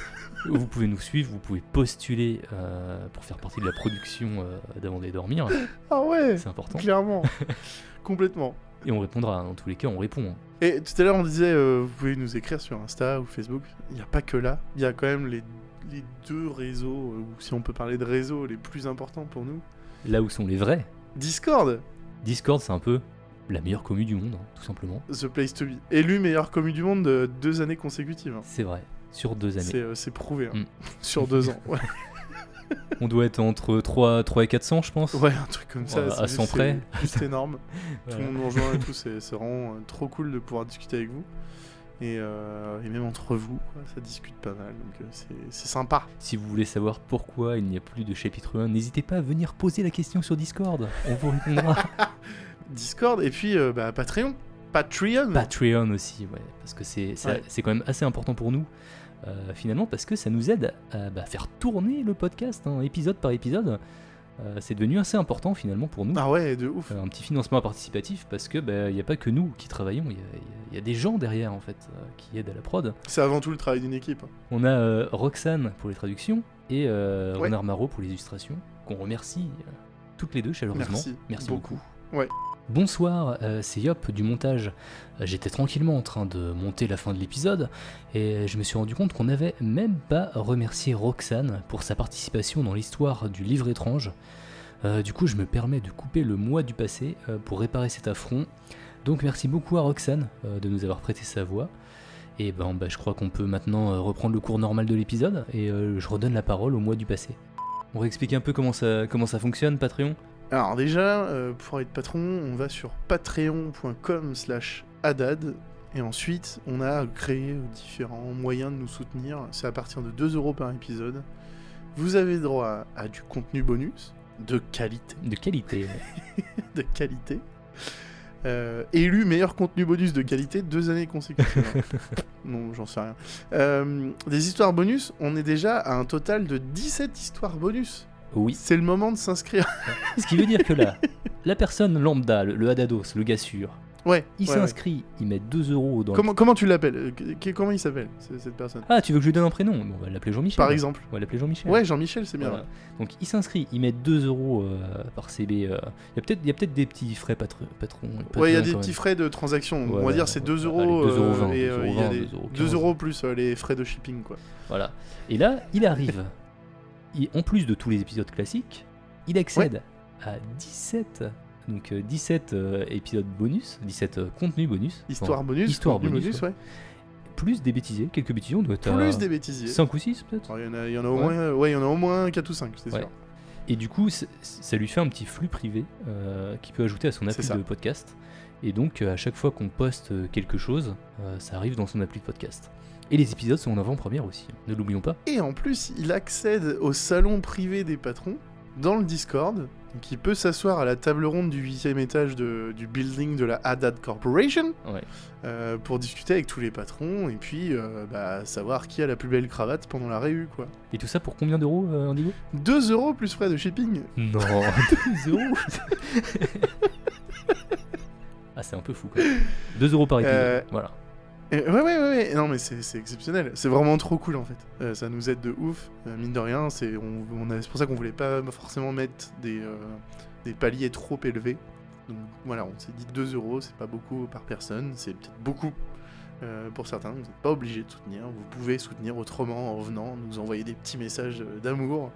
S1: vous pouvez nous suivre, vous pouvez postuler euh, pour faire partie de la production euh, d'avant d'aller dormir.
S2: ah ouais,
S1: C'est important.
S2: clairement. Complètement.
S1: Et on répondra. hein. Dans tous les cas, on répond. hein.
S2: Et tout à l'heure, on disait, euh, vous pouvez nous écrire sur Insta ou Facebook. Il n'y a pas que là. Il y a quand même les, les deux réseaux, euh, ou si on peut parler de réseaux, les plus importants pour nous.
S1: Là où sont les vrais.
S2: Discord,
S1: Discord, c'est un peu la meilleure commu du monde, hein, tout simplement.
S2: The Place to Be. Élu meilleur commu du monde de deux années consécutives.
S1: C'est vrai. Sur deux
S2: C'est
S1: années.
S2: euh, c'est prouvé. hein.
S1: Mm.
S2: sur deux ans. Ouais.
S1: On doit être entre 3, 3 et 400, je pense.
S2: Ouais, un truc comme ça. C'est
S1: à
S2: juste-
S1: 100 près.
S2: C'est juste énorme.
S1: Voilà.
S2: Tout le monde nous rejoint et tout. C'est c'est vraiment euh, trop cool de pouvoir discuter avec vous. Et, euh, et même entre vous, quoi, ça discute pas mal. Donc euh, c'est- sympa.
S1: Si vous voulez savoir pourquoi il n'y a plus de chapitre 1, n'hésitez pas à venir poser la question sur Discord. On vous répondra.
S2: Discord et puis euh, bah, Patreon. Patreon.
S1: Patreon aussi, ouais, parce que c'est
S2: Ouais.
S1: quand même assez important pour nous, finalement, parce que ça nous aide à bah, faire tourner le podcast, hein, épisode par épisode. Euh, c'est devenu assez important finalement pour nous.
S2: Ah ouais, de ouf.
S1: Euh, un petit financement participatif parce que il n'y a pas que nous qui travaillons, il y, a- il y a des gens derrière en fait euh, qui aident à la prod.
S2: C'est avant tout le travail d'une équipe. hein.
S1: On a Roxane pour les traductions et euh,
S2: Ouais.
S1: Renard Marot pour les illustrations, qu'on remercie toutes les deux chaleureusement.
S2: Merci.
S1: beaucoup.
S2: Ouais.
S1: Bonsoir, euh, c'est Yop du montage. J'étais tranquillement en train de monter la fin de l'épisode et je me suis rendu compte qu'on n'avait même pas remercié Roxane pour sa participation dans l'histoire du livre étrange. Euh, du coup, je me permets de couper le mois du passé euh, pour réparer cet affront. Donc merci beaucoup à Roxane de nous avoir prêté sa voix. Et ben, bah, je crois qu'on peut maintenant reprendre le cours normal de l'épisode et je redonne la parole au mois du passé. On va expliquer un peu comment ça fonctionne, Patreon?
S2: Alors déjà, euh, pour être patron, on va sur patreon.com slash adad. Et ensuite, on a créé différents moyens de nous soutenir. C'est à partir de 2 euros par épisode. Vous avez droit à, à du contenu bonus, de qualité.
S1: De qualité.
S2: de qualité. Euh, élu meilleur contenu bonus de qualité deux années consécutives. non, j'en sais rien. Euh, des histoires bonus, on est déjà à un total de 17 histoires bonus.
S1: Oui.
S2: C'est le moment de s'inscrire.
S1: Ce qui veut dire que là, la personne lambda, le, le Hadados, le gars sûr,
S2: ouais.
S1: il
S2: ouais, ouais.
S1: s'inscrit, il met 2 euros dans le-
S2: Comment, comment tu l'appelles Euh, Comment il s'appelle ce- cette personne
S1: Ah, tu veux que je lui donne un prénom Bon, On va l'appeler Jean-Michel.
S2: Par exemple.
S1: On va l'appeler Jean-Michel.
S2: Ouais, Jean-Michel, c'est bien.
S1: Voilà. Donc il s'inscrit, il met 2 euros euh, par CB. euh. Il y a peut-être peut-être des petits frais patr patron.
S2: Ouais, il y a des petits frais de transaction. on va dire c'est 2
S1: Allez,
S2: euros
S1: 2,20
S2: et il y a
S1: 2,20,
S2: des
S1: 2,15.
S2: 2 euros plus euh, les frais de shipping quoi.
S1: Voilà. Et là, il arrive. il- en plus de tous les épisodes classiques, il accède à 17. Donc euh, 17 euh, épisodes bonus, 17 euh, contenus bonus.
S2: Histoire
S1: Enfin,
S2: bonus,
S1: Histoire bonus,
S2: bonus,
S1: ouais.
S2: ouais.
S1: Plus des bêtisiers, quelques bêtisiers, on doit être
S2: Plus des bêtisiers.
S1: 5 ou 6 peut-être.
S2: Il y en a, il y en a au
S1: Ouais.
S2: moins, ouais, il y en a au moins 4 ou 5, c'est sûr.
S1: Et du coup, ça lui fait un petit flux privé qu'il peut ajouter à son appli de podcast. Et donc, à chaque fois qu'on poste quelque chose, ça arrive dans son appli de podcast. Et les épisodes sont en avant-première aussi, ne l'oublions pas.
S2: Et en plus, il accède au salon privé des patrons dans le Discord. Donc il peut s'asseoir à la table ronde du 8 étage de- du building de la Haddad Corporation
S1: Ouais.
S2: euh, pour discuter avec tous les patrons et puis euh, bah, savoir qui a la plus belle cravate pendant la réu. quoi.
S1: Et tout ça pour combien d'euros, euh, Andigo
S2: 2 euros plus frais de shipping.
S1: Non, 2 euros Ah, c'est un peu fou, quoi. 2 euros par épisode,
S2: Euh,
S1: voilà.
S2: Et ouais, ouais, ouais. Non, mais c'est exceptionnel. C'est vraiment trop cool en fait. Euh, ça nous aide de ouf. Euh, mine de rien, c'est on, on pour ça qu'on voulait pas forcément mettre des, euh, des paliers trop élevés. Donc voilà, on s'est dit 2 euros, c'est pas beaucoup par personne. C'est peut-être beaucoup pour certains. Vous n'êtes pas obligé de soutenir. Vous pouvez soutenir autrement en venant nous envoyer des petits messages d'amour.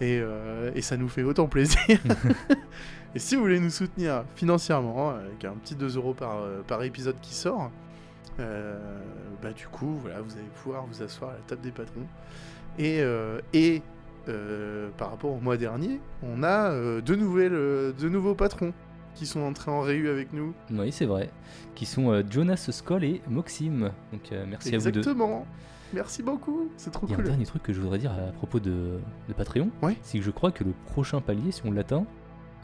S2: Et, et ça nous fait autant plaisir. et si vous voulez nous soutenir financièrement, avec un petit 2 euros par, par épisode qui sort, bah du coup, voilà, vous allez pouvoir vous asseoir à la table des patrons. Et, euh, et euh, par rapport au mois dernier, on a euh, deux, nouvelles, euh, deux nouveaux patrons qui sont entrés en réu avec nous.
S1: Oui, c'est vrai. Qui sont euh, Jonas Skoll et Moxim. Donc, euh, merci à vous deux.
S2: Exactement. Merci beaucoup, c'est trop
S1: Il y a un
S2: cool.
S1: dernier truc que je voudrais dire à propos de, de Patreon.
S2: Ouais.
S1: C'est que je crois que le prochain palier, si on l'atteint,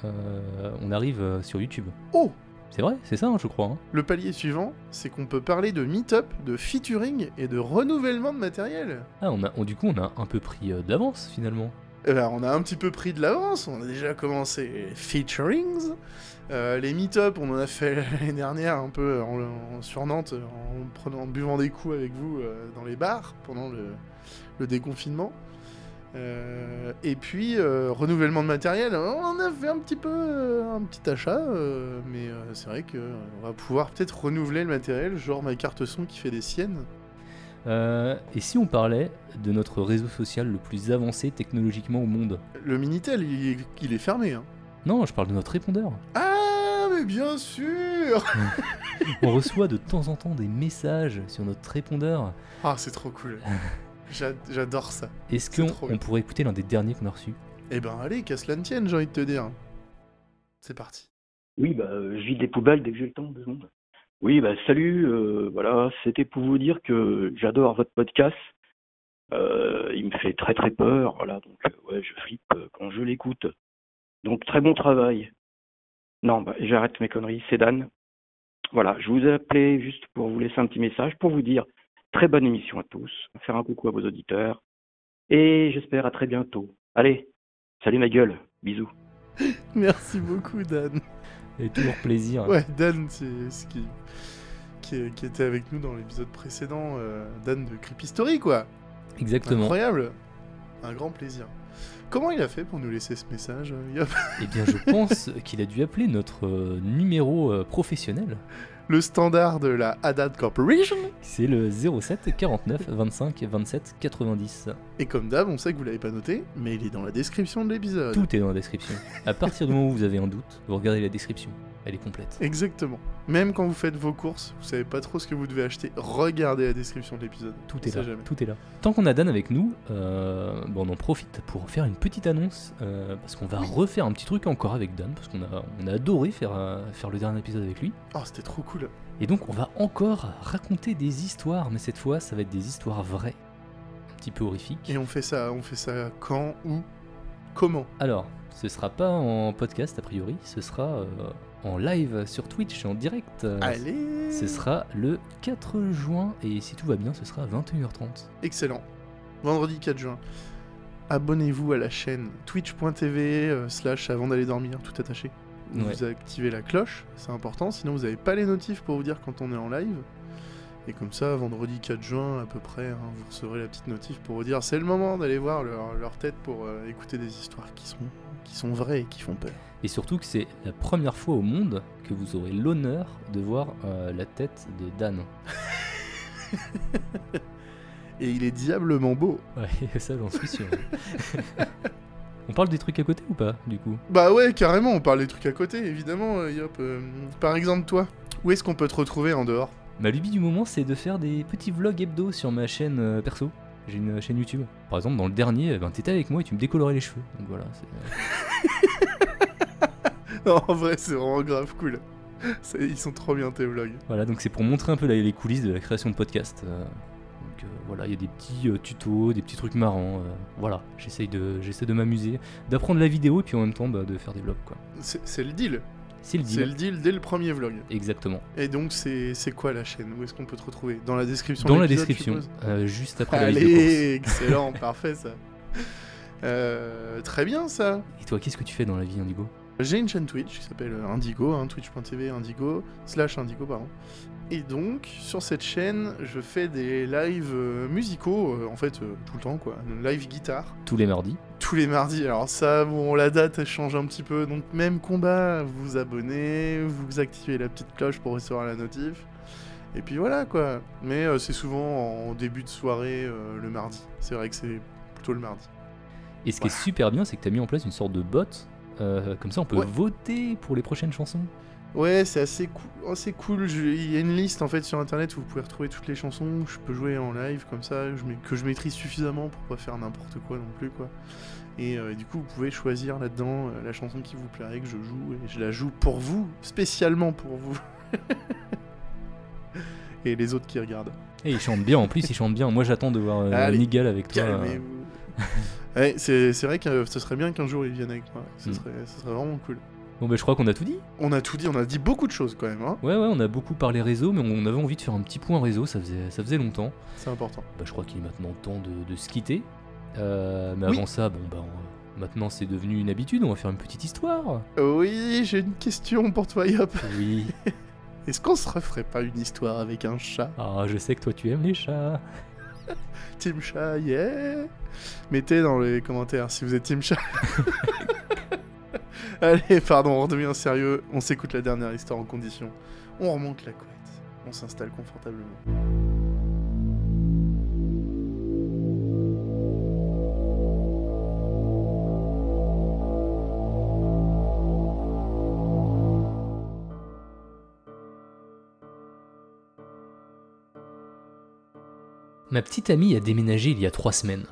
S1: euh, on arrive euh, sur YouTube.
S2: Oh
S1: C'est vrai, c'est ça, hein, je crois. hein.
S2: Le palier suivant, c'est qu'on peut parler de meet-up, de featuring et de renouvellement de matériel.
S1: Ah, on a, on- du coup, on a un peu pris euh, de l'avance finalement.
S2: Eh ben, on a un petit peu pris de l'avance, on a déjà commencé les featurings. Euh, les meet-up, on en a fait l'année dernière un peu en, en- sur Nantes, en, prenant, en buvant des coups avec vous euh, dans les bars pendant le, le déconfinement. Euh, et puis, euh, renouvellement de matériel, on a fait un petit peu euh, un petit achat, mais c'est vrai qu'on va pouvoir peut-être renouveler le matériel, genre ma carte son qui fait des siennes.
S1: Et si on parlait de notre réseau social le plus avancé technologiquement au monde?
S2: Le Minitel, il, est- il est fermé. Hein.
S1: Non, je parle de notre répondeur.
S2: Ah, mais bien sûr
S1: On reçoit de temps en temps des messages sur notre répondeur.
S2: Ah, c'est trop cool. J'a- J'adore ça.
S1: Est-ce qu'on on pourrait écouter l'un des derniers qu'on a reçus?
S2: Eh ben allez, qu'à cela ne tienne, j'ai envie de te dire. C'est parti.
S6: Oui, bah, euh, je vide des poubelles dès que j'ai le temps, deux secondes. Oui, bah, salut, euh, voilà, c'était pour vous dire que j'adore votre podcast. Euh, il me fait très très peur, voilà, donc ouais, je flippe quand je l'écoute. Donc très bon travail. Non, bah, j'arrête mes conneries, c'est Dan. Voilà, je vous ai appelé juste pour vous laisser un petit message, pour vous dire très bonne émission à tous, faire un coucou à vos auditeurs, et j'espère à très bientôt. Allez, salut ma gueule. Bisous.
S2: Merci beaucoup, Dan.
S1: Et toujours plaisir.
S2: Ouais, Dan, c'est ce qui, qui, qui était avec nous dans l'épisode précédent. euh, Dan de Creepy Story, quoi.
S1: Exactement.
S2: Incroyable. Un grand plaisir. Comment il a fait pour nous laisser ce message, euh, Yop
S1: Eh bien, je pense qu'il a dû appeler notre euh, numéro professionnel.
S2: Le standard de la Haddad Corporation
S1: C'est le 07 49 25 27 90.
S2: Et comme d'hab, on sait que vous l'avez pas noté, mais il est dans la description de l'épisode.
S1: Tout est dans la description. À partir du moment où vous avez un doute, vous regardez la description. Elle est complète.
S2: Exactement. Même quand vous faites vos courses, vous savez pas trop ce que vous devez acheter, regardez la description de l'épisode.
S1: Tout est là.
S2: jamais.
S1: Tout est là. Tant qu'on a Dan avec nous, euh, bon, on en profite pour faire une petite annonce euh, parce qu'on va refaire un petit truc encore avec Dan parce qu'on a, on a adoré faire, euh, faire le dernier épisode avec lui.
S2: Oh, c'était trop cool.
S1: Et donc on va encore raconter des histoires, mais cette fois ça va être des histoires vraies, un petit peu horrifiques.
S2: Et on fait ça, on fait ça quand, où, comment?
S1: Alors, ce sera pas en podcast a priori, ce sera euh, en live sur Twitch, en direct.
S2: Allez
S1: Ce sera le 4 juin et si tout va bien, ce sera à 21h30.
S2: Excellent. Vendredi 4 juin. Abonnez-vous à la chaîne twitch.tv euh, slash avant d'aller dormir, tout attaché. Vous
S1: Ouais.
S2: activez la cloche, c'est important, sinon vous n'avez pas les notifs pour vous dire quand on est en live. Et comme ça, vendredi 4 juin à peu près, hein, vous recevrez la petite notif pour vous dire c'est le moment d'aller voir leur, leur tête pour euh, écouter des histoires qui sont, qui sont vraies et qui font peur.
S1: Et surtout que c'est la première fois au monde que vous aurez l'honneur de voir euh, la tête de Dan.
S2: Et il est diablement beau.
S1: Ouais, ça j'en suis sûr. on parle des trucs à côté ou pas, du coup?
S2: Bah ouais, carrément, on parle des trucs à côté, évidemment, euh, Yop. euh, par exemple, toi, où est-ce qu'on peut te retrouver en dehors?
S1: Ma lubie du moment, c'est de faire des petits vlogs hebdo sur ma chaîne euh, perso. J'ai une chaîne YouTube. Par exemple, dans le dernier, eh ben, t'étais avec moi et tu me décolorais les cheveux. Donc voilà, c'est-
S2: Non, en vrai, c'est vraiment grave cool. C'est- Ils sont trop bien tes vlogs.
S1: voilà, donc c'est pour montrer un peu la- les coulisses de la création de podcast. euh, donc euh, voilà, il y a des petits euh, tutos, des petits trucs marrants. euh, voilà, j'essaye de, j'essaie de m'amuser, d'apprendre la vidéo et puis en même temps bah, de faire des vlogs quoi.
S2: C'est c'est le deal.
S1: C'est le
S2: C'est
S1: deal.
S2: le deal dès le premier vlog.
S1: Exactement.
S2: Et donc, c'est c'est quoi la chaîne? Où est-ce qu'on peut te retrouver? Dans la description
S1: Dans la description, euh, juste après la liste de
S2: Allez, excellent, parfait ça. Euh, très bien ça.
S1: Et toi, qu'est-ce que tu fais dans la vie, Indigo?
S2: J'ai une chaîne Twitch qui s'appelle Indigo, hein, twitch.tv Indigo, slash Indigo, pardon. Et donc, sur cette chaîne, je fais des lives euh, musicaux, euh, en fait, euh, tout le temps, quoi. Live guitare,
S1: Tous les mardis.
S2: tous les mardis. Alors ça, bon, la date, elle change un petit peu. Donc, même combat, vous vous abonnez, vous activez la petite cloche pour recevoir la notif. Et puis voilà, quoi. Mais euh, c'est souvent en début de soirée, euh, le mardi. C'est vrai que c'est plutôt le mardi.
S1: Et ce qui est super bien, c'est que tu as mis en place une sorte de bot. euh, comme ça, on peut
S2: Ouais.
S1: voter pour les prochaines chansons.
S2: Ouais, c'est assez, cou- assez cool. Je- Il y a une liste en fait sur internet où vous pouvez retrouver toutes les chansons. Je peux jouer en live comme ça, je, que je maîtrise suffisamment pour pas faire n'importe quoi non plus quoi. Et euh, du coup, vous pouvez choisir là-dedans euh, la chanson qui vous plairait que je joue et je la joue pour vous, spécialement pour vous. et les autres qui regardent.
S1: Et il chante bien, en plus, il chante bien. Moi, j'attends de voir euh, Nigal avec toi. euh,
S2: ouais, c'est vrai que euh, ce serait bien qu'un jour il vienne avec moi. Ce,
S1: Mm.
S2: serait, ce serait vraiment cool.
S1: Bon, bah, je crois qu'on a tout dit.
S2: On a tout dit, on a dit beaucoup de choses quand même. Hein
S1: Ouais, ouais, on a beaucoup parlé réseau, mais on avait envie de faire un petit point réseau, ça faisait, ça faisait longtemps.
S2: c'est important.
S1: Bah, je crois qu'il est maintenant temps de, de se quitter. Euh, mais
S2: Oui.
S1: avant ça, bon, bah, on- maintenant c'est devenu une habitude, on va faire une petite histoire.
S2: Oui, j'ai une question pour toi, Yop.
S1: Oui.
S2: Est-ce qu'on se referait pas une histoire avec un chat?
S1: Ah, je sais que toi tu aimes les chats.
S2: Team chat, yeah Mettez dans les commentaires si vous êtes Team chat. Allez, pardon, on redevient sérieux. On s'écoute la dernière histoire en condition. On remonte la couette. On s'installe confortablement.
S1: Ma petite amie a déménagé il y a trois semaines.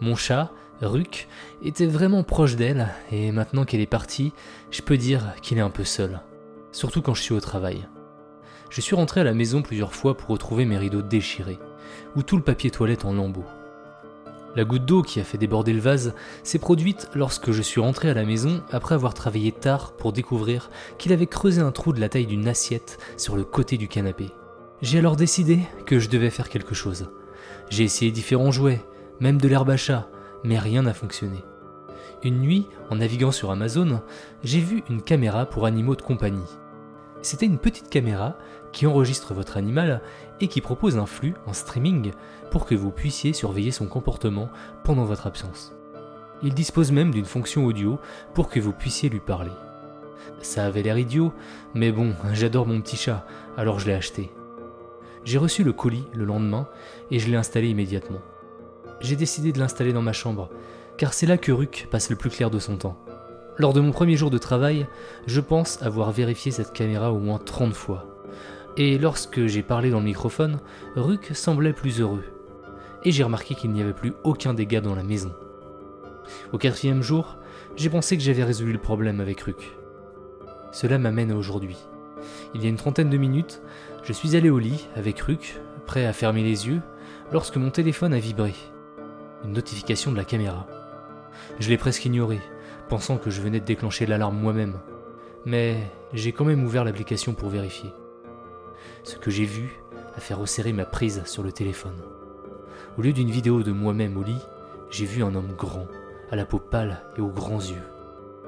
S1: Mon chat, Ruc, était vraiment proche d'elle, et maintenant qu'elle est partie, je peux dire qu'il est un peu seul. Surtout quand je suis au travail. Je suis rentré à la maison plusieurs fois pour retrouver mes rideaux déchirés, ou tout le papier toilette en lambeaux. La goutte d'eau qui a fait déborder le vase s'est produite lorsque je suis rentré à la maison après avoir travaillé tard pour découvrir qu'il avait creusé un trou de la taille d'une assiette sur le côté du canapé. J'ai alors décidé que je devais faire quelque chose. J'ai essayé différents jouets, même de l'herbe à chat, mais rien n'a fonctionné. Une nuit, en naviguant sur Amazon, j'ai vu une caméra pour animaux de compagnie. C'était une petite caméra qui enregistre votre animal et qui propose un flux en streaming pour que vous puissiez surveiller son comportement pendant votre absence. Il dispose même d'une fonction audio pour que vous puissiez lui parler. Ça avait l'air idiot, mais bon, j'adore mon petit chat, alors je l'ai acheté. J'ai reçu le colis le lendemain et je l'ai installé immédiatement. J'ai décidé de l'installer dans ma chambre, car c'est là que Ruc passe le plus clair de son temps. Lors de mon premier jour de travail, je pense avoir vérifié cette caméra au moins 30 fois. Et lorsque j'ai parlé dans le microphone, Ruc semblait plus heureux. Et j'ai remarqué qu'il n'y avait plus aucun dégât dans la maison. Au quatrième jour, j'ai pensé que j'avais résolu le problème avec Ruc. Cela m'amène aujourd'hui. Il y a une trentaine de minutes, je suis allé au lit avec Ruc, prêt à fermer les yeux, lorsque mon téléphone a vibré. Une notification de la caméra. Je l'ai presque ignoré, pensant que je venais de déclencher l'alarme moi-même. Mais j'ai quand même ouvert l'application pour vérifier. Ce que j'ai vu a fait resserrer ma prise sur le téléphone. Au lieu d'une vidéo de moi-même au lit, j'ai vu un homme grand, à la peau pâle et aux grands yeux.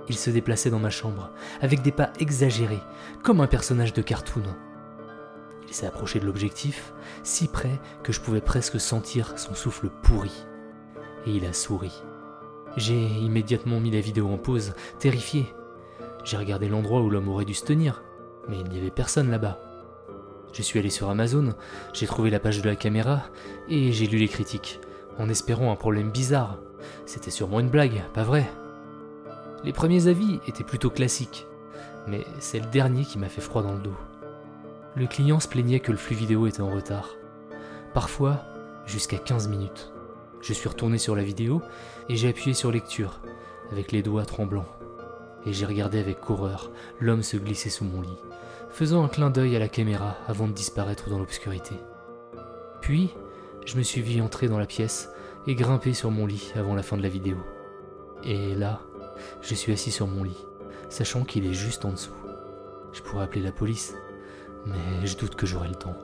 S1: Il se déplaçait dans ma chambre, avec des pas exagérés, comme un personnage de cartoon. Il s'est approché de l'objectif, si près que je pouvais presque sentir son souffle pourri. Et il a souri. J'ai immédiatement mis la vidéo en pause, terrifié. J'ai regardé l'endroit où l'homme aurait dû se tenir, mais il n'y avait personne là-bas. Je suis allé sur Amazon, j'ai trouvé la page de la caméra, et j'ai lu les critiques, en espérant un problème bizarre. C'était sûrement une blague, pas vrai Les premiers avis étaient plutôt classiques, mais c'est le dernier qui m'a fait froid dans le dos. Le client se plaignait que le flux vidéo était en retard. Parfois, jusqu'à 15 minutes. Je suis retourné sur la vidéo et j'ai appuyé sur lecture, avec les doigts tremblants. Et j'ai regardé avec horreur l'homme se glisser sous mon lit, faisant un clin d'œil à la caméra avant de disparaître dans l'obscurité. Puis, je me suis vu entrer dans la pièce et grimper sur mon lit avant la fin de la vidéo. Et là, je suis assis sur mon lit, sachant qu'il est juste en dessous. Je pourrais appeler la police, mais je doute que j'aurai le temps.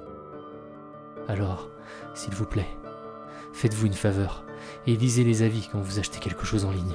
S1: Alors, s'il vous plaît, faites-vous une faveur et lisez les avis quand vous achetez quelque chose en ligne.